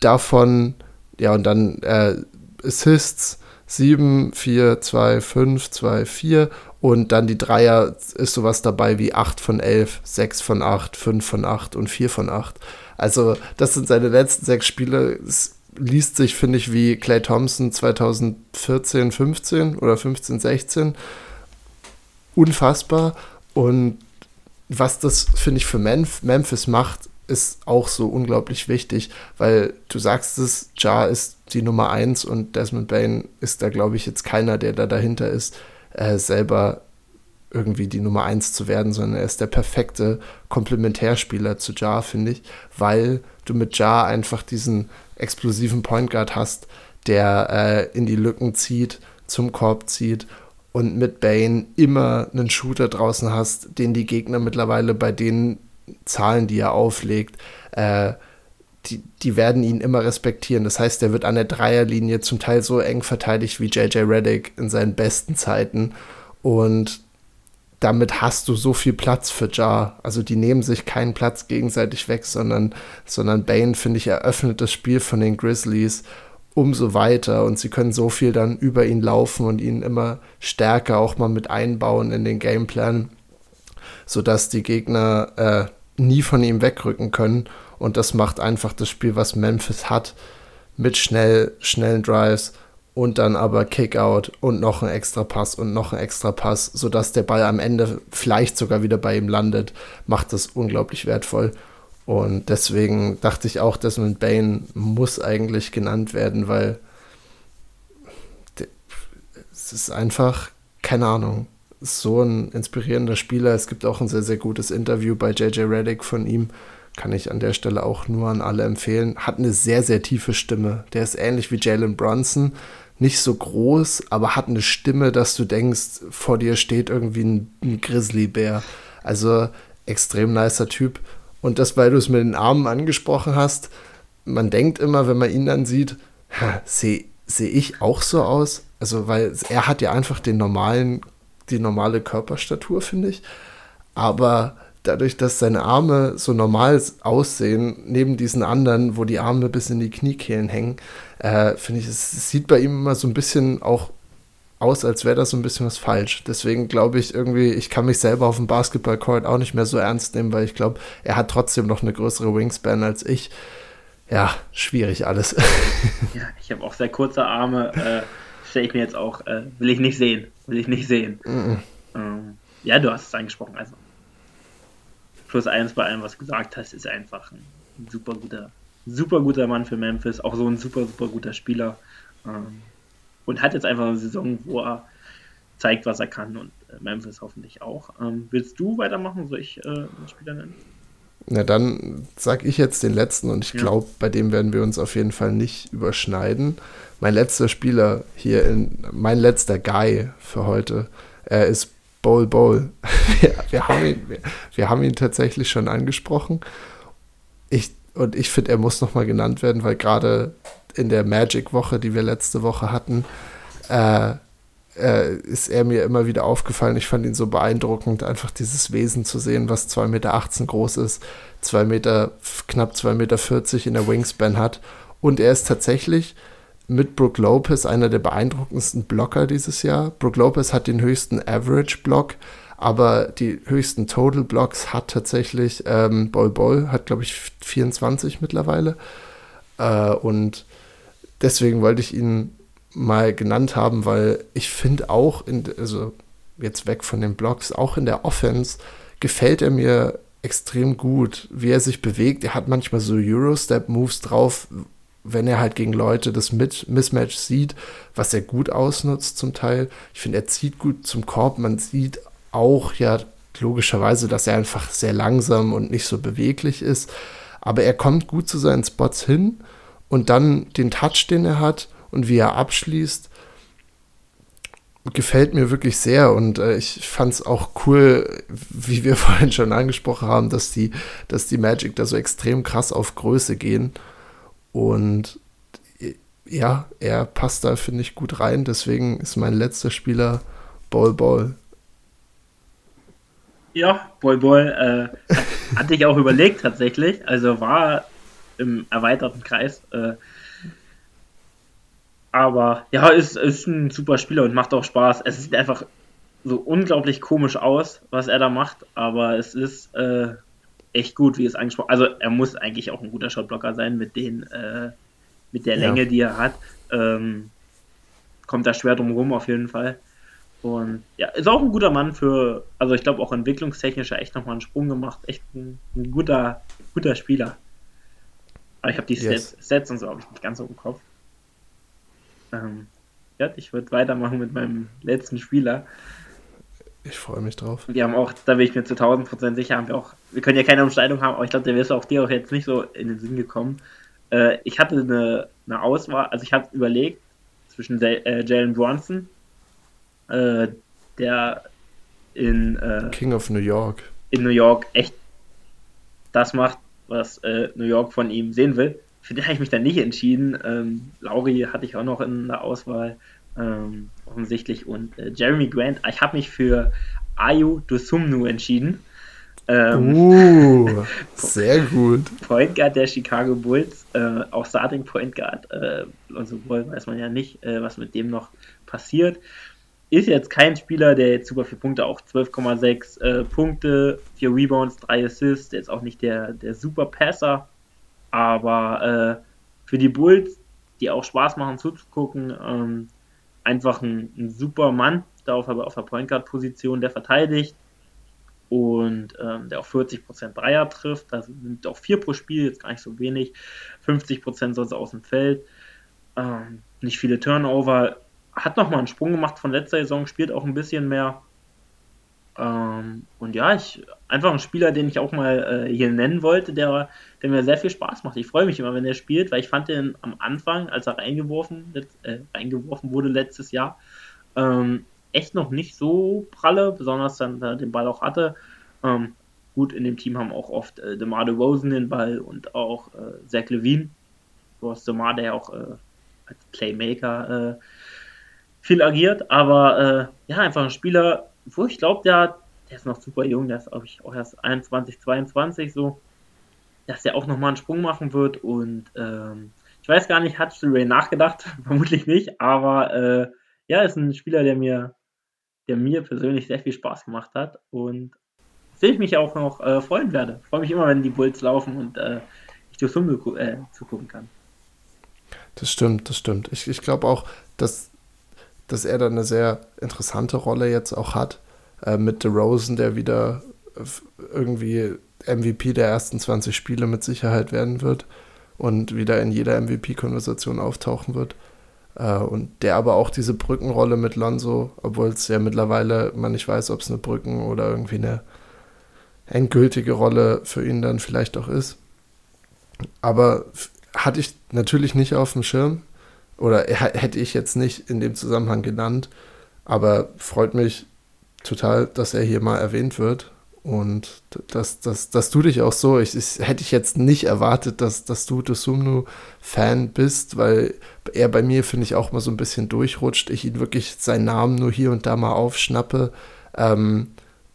Davon, ja, und dann äh, Assists 7, 4, 2, 5, 2, 4 und dann die Dreier ist sowas dabei wie 8 von 11, 6 von 8, 5 von 8 und 4 von 8. Also das sind seine letzten sechs Spiele. Es liest sich, finde ich, wie Clay Thompson 2014, 15 oder 15, 16. Unfassbar. Und was das, finde ich, für Memphis macht, ist auch so unglaublich wichtig, weil du sagst es, Ja ist die Nummer 1 und Desmond Bain ist da, glaube ich, jetzt keiner, der da dahinter ist, äh, selber irgendwie die Nummer 1 zu werden, sondern er ist der perfekte Komplementärspieler zu Ja, finde ich, weil du mit Ja einfach diesen explosiven Point Guard hast, der äh, in die Lücken zieht, zum Korb zieht und mit Bane immer einen Shooter draußen hast, den die Gegner mittlerweile bei den Zahlen, die er auflegt, äh, die, die werden ihn immer respektieren. Das heißt, er wird an der Dreierlinie zum Teil so eng verteidigt wie JJ Reddick in seinen besten Zeiten. Und damit hast du so viel Platz für Jar. Also die nehmen sich keinen Platz gegenseitig weg, sondern, sondern Bane, finde ich, eröffnet das Spiel von den Grizzlies umso weiter und sie können so viel dann über ihn laufen und ihn immer stärker auch mal mit einbauen in den Gameplan, sodass die Gegner äh, nie von ihm wegrücken können. Und das macht einfach das Spiel, was Memphis hat, mit schnell, schnellen Drives und dann aber Kickout und noch ein extra Pass und noch ein extra Pass, sodass der Ball am Ende vielleicht sogar wieder bei ihm landet, macht das unglaublich wertvoll. Und deswegen dachte ich auch, Desmond Bain muss eigentlich genannt werden, weil es ist einfach, keine Ahnung, so ein inspirierender Spieler. Es gibt auch ein sehr, sehr gutes Interview bei JJ Reddick von ihm. Kann ich an der Stelle auch nur an alle empfehlen. Hat eine sehr, sehr tiefe Stimme. Der ist ähnlich wie Jalen Brunson, nicht so groß, aber hat eine Stimme, dass du denkst, vor dir steht irgendwie ein, ein Grizzlybär. Also extrem nicer Typ. Und das, weil du es mit den Armen angesprochen hast, man denkt immer, wenn man ihn dann sieht, sehe seh ich auch so aus? Also, weil er hat ja einfach den normalen, die normale Körperstatur, finde ich. Aber dadurch, dass seine Arme so normal aussehen, neben diesen anderen, wo die Arme bis in die Kniekehlen hängen, äh, finde ich, es sieht bei ihm immer so ein bisschen auch aus, als wäre da so ein bisschen was falsch. Deswegen glaube ich irgendwie, ich kann mich selber auf dem Basketballcourt auch nicht mehr so ernst nehmen, weil ich glaube, er hat trotzdem noch eine größere Wingspan als ich. Ja, schwierig alles. ja, ich habe auch sehr kurze Arme. Äh, Stelle ich mir jetzt auch, äh, will ich nicht sehen. Will ich nicht sehen. -mm. Ähm, ja, du hast es angesprochen. Also plus eins bei allem, was du gesagt hast, ist einfach ein super guter, super guter Mann für Memphis, auch so ein super, super guter Spieler. Ähm, und hat jetzt einfach eine Saison, wo er zeigt, was er kann und äh, Memphis hoffentlich auch. Ähm, willst du weitermachen? Soll ich äh, einen Spieler nennen? Na, dann sag ich jetzt den letzten und ich ja. glaube, bei dem werden wir uns auf jeden Fall nicht überschneiden. Mein letzter Spieler hier, in, mein letzter Guy für heute, er ist Bowl Bowl. wir, wir, haben ihn, wir, wir, haben ihn tatsächlich schon angesprochen. Ich, und ich finde, er muss nochmal genannt werden, weil gerade in der Magic-Woche, die wir letzte Woche hatten, äh, äh, ist er mir immer wieder aufgefallen. Ich fand ihn so beeindruckend, einfach dieses Wesen zu sehen, was 2,18 Meter groß ist, 2 Meter, knapp 2,40 Meter in der Wingspan hat. Und er ist tatsächlich mit Brook Lopez einer der beeindruckendsten Blocker dieses Jahr. Brook Lopez hat den höchsten Average-Block, aber die höchsten Total Blocks hat tatsächlich ähm, Bol Bol, hat glaube ich 24 mittlerweile. Äh, und deswegen wollte ich ihn mal genannt haben, weil ich finde auch, in, also jetzt weg von den Blocks, auch in der Offense gefällt er mir extrem gut, wie er sich bewegt. Er hat manchmal so Eurostep-Moves drauf, wenn er halt gegen Leute das Mit Mismatch sieht, was er gut ausnutzt zum Teil. Ich finde, er zieht gut zum Korb. Man sieht auch ja logischerweise, dass er einfach sehr langsam und nicht so beweglich ist. Aber er kommt gut zu seinen Spots hin und dann den Touch, den er hat und wie er abschließt, gefällt mir wirklich sehr und äh, ich fand es auch cool, wie wir vorhin schon angesprochen haben, dass die, dass die Magic da so extrem krass auf Größe gehen und ja, er passt da, finde ich, gut rein. Deswegen ist mein letzter Spieler Ball Ball. Ja, Ball Ball äh, hatte ich auch überlegt tatsächlich. Also war im erweiterten Kreis. Äh, aber ja, ist, ist ein super Spieler und macht auch Spaß. Es sieht einfach so unglaublich komisch aus, was er da macht, aber es ist äh, echt gut, wie es angesprochen Also er muss eigentlich auch ein guter Shotblocker sein mit den, äh, mit der Länge, ja. die er hat. Ähm, kommt da schwer drum rum auf jeden Fall. Und ja, ist auch ein guter Mann für, also ich glaube auch entwicklungstechnisch echt nochmal einen Sprung gemacht. Echt ein, ein guter, guter Spieler. Aber ich habe die yes. Stats, Stats, und so habe ich nicht ganz so im Kopf. Ähm, ja, ich würde weitermachen mit meinem letzten Spieler. Ich freue mich drauf. Wir haben auch, da bin ich mir zu 1000 Prozent sicher, haben wir auch, wir können ja keine Umschneidung haben, aber ich glaube, der wäre auch dir auch jetzt nicht so in den Sinn gekommen. Äh, ich hatte eine, eine Auswahl, also ich habe überlegt zwischen äh, Jalen Bronson, äh, der in äh, King of New York in New York echt das macht, was äh, New York von ihm sehen will. Für den habe ich mich dann nicht entschieden. Ähm, Lauri hatte ich auch noch in der Auswahl ähm, offensichtlich. Und äh, Jeremy Grant, ich habe mich für Ayu Dosumnu entschieden. Ähm, uh, sehr gut. Point Guard der Chicago Bulls, äh, auch Starting Point Guard. Äh, und so weiß man ja nicht, äh, was mit dem noch passiert. Ist jetzt kein Spieler, der jetzt super viele Punkte, auch 12,6 äh, Punkte, 4 Rebounds, 3 Assists, der ist auch nicht der, der super Passer, aber äh, für die Bulls, die auch Spaß machen zuzugucken, ähm, einfach ein, ein super Mann, darauf aber auf der Point Guard Position, der verteidigt und ähm, der auch 40% Dreier trifft, das sind auch 4 pro Spiel, jetzt gar nicht so wenig, 50% sonst aus dem Feld, ähm, nicht viele Turnover, hat nochmal einen Sprung gemacht von letzter Saison, spielt auch ein bisschen mehr, ähm, und ja, ich einfach ein Spieler, den ich auch mal äh, hier nennen wollte, der, der mir sehr viel Spaß macht. Ich freue mich immer, wenn er spielt, weil ich fand den am Anfang, als er reingeworfen, äh, reingeworfen wurde letztes Jahr, ähm, echt noch nicht so pralle, besonders dann er den Ball auch hatte. Ähm, gut, in dem Team haben auch oft äh, DeMar DeRozan den Ball und auch äh, Zach Levine. Du hast DeMar, der ja auch äh, als Playmaker äh, viel agiert, aber äh, ja, einfach ein Spieler, wo ich glaube, der, der ist noch super jung, der ist, glaube ich, auch erst 21, 22 so, dass der auch nochmal einen Sprung machen wird und ähm, ich weiß gar nicht, hat Ray nachgedacht? Vermutlich nicht, aber äh, ja, ist ein Spieler, der mir, der mir persönlich sehr viel Spaß gemacht hat und sehe ich mich auch noch äh, freuen werde. Ich freue mich immer, wenn die Bulls laufen und äh, ich Summe äh, zugucken kann. Das stimmt, das stimmt. Ich, ich glaube auch, dass dass er da eine sehr interessante Rolle jetzt auch hat. Äh, mit DeRozan, der wieder irgendwie MVP der ersten 20 Spiele mit Sicherheit werden wird und wieder in jeder MVP-Konversation auftauchen wird. Äh, und der aber auch diese Brückenrolle mit Lonzo, obwohl es ja mittlerweile man nicht weiß, ob es eine Brücken- oder irgendwie eine endgültige Rolle für ihn dann vielleicht auch ist. Aber hatte ich natürlich nicht auf dem Schirm. Oder hätte ich jetzt nicht in dem Zusammenhang genannt. Aber freut mich total, dass er hier mal erwähnt wird. Und dass, dass, dass du dich auch so, ich, ich hätte ich jetzt nicht erwartet, dass, dass du Dosumnu-Fan bist, weil er bei mir, finde ich, auch mal so ein bisschen durchrutscht. Ich ihn wirklich seinen Namen nur hier und da mal aufschnappe. Ähm,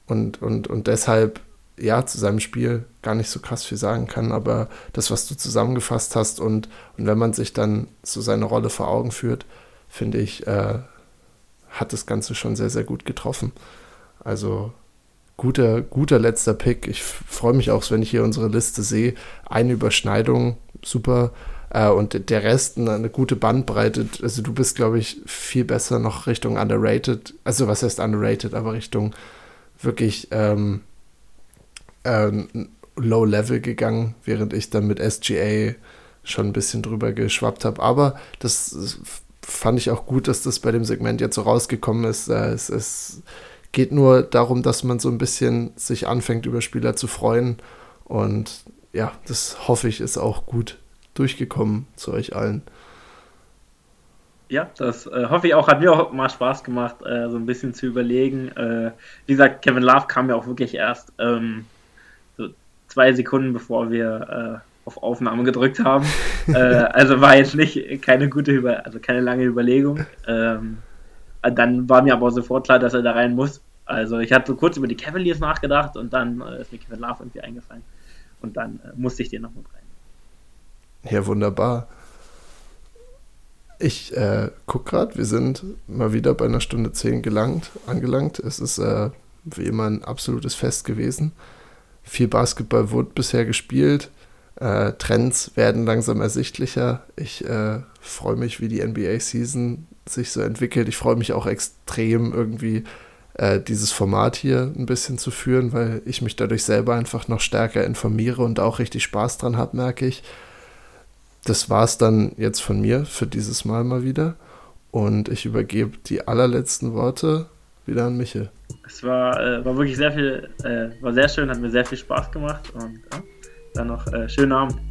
und, und, und deshalb ja, zu seinem Spiel gar nicht so krass viel sagen kann, aber das, was du zusammengefasst hast und, und wenn man sich dann so seine Rolle vor Augen führt, finde ich, äh, hat das Ganze schon sehr, sehr gut getroffen. Also guter, guter letzter Pick. Ich freue mich auch, wenn ich hier unsere Liste sehe. Eine Überschneidung, super. Äh, und der Rest eine, gute Bandbreite. Also du bist, glaube ich, viel besser noch Richtung underrated. Also was heißt underrated, aber Richtung wirklich ähm, äh, Low Level gegangen, während ich dann mit SGA schon ein bisschen drüber geschwappt habe. Aber das fand ich auch gut, dass das bei dem Segment jetzt so rausgekommen ist. Äh, es, es geht nur darum, dass man so ein bisschen sich anfängt, über Spieler zu freuen. Und ja, das hoffe ich, ist auch gut durchgekommen zu euch allen. Ja, das äh, hoffe ich auch. Hat mir auch mal Spaß gemacht, äh, so ein bisschen zu überlegen. Äh, wie gesagt, Kevin Love kam ja auch wirklich erst ähm, zwei Sekunden bevor wir auf Aufnahme gedrückt haben. äh, also war jetzt nicht keine gute Über also keine lange Überlegung. Ähm, dann war mir aber sofort klar, dass er da rein muss. Also ich hatte kurz über die Cavaliers nachgedacht und dann äh, ist mir Kevin Love irgendwie eingefallen. Und dann äh, musste ich den noch mit rein. Ja, wunderbar. Ich äh, gucke gerade, wir sind mal wieder bei einer Stunde 10 gelangt, angelangt. Es ist äh, wie immer ein absolutes Fest gewesen. Viel Basketball wurde bisher gespielt. Äh, Trends werden langsam ersichtlicher. Ich äh, freue mich, wie die NBA-Season sich so entwickelt. Ich freue mich auch extrem, irgendwie äh, dieses Format hier ein bisschen zu führen, weil ich mich dadurch selber einfach noch stärker informiere und auch richtig Spaß dran habe, merke ich das war es dann jetzt von mir für dieses Mal mal wieder. Und ich übergebe die allerletzten Worte wieder an Michel. Es war, äh, war wirklich sehr viel, äh, war sehr schön, hat mir sehr viel Spaß gemacht und ja, dann noch äh, schönen Abend.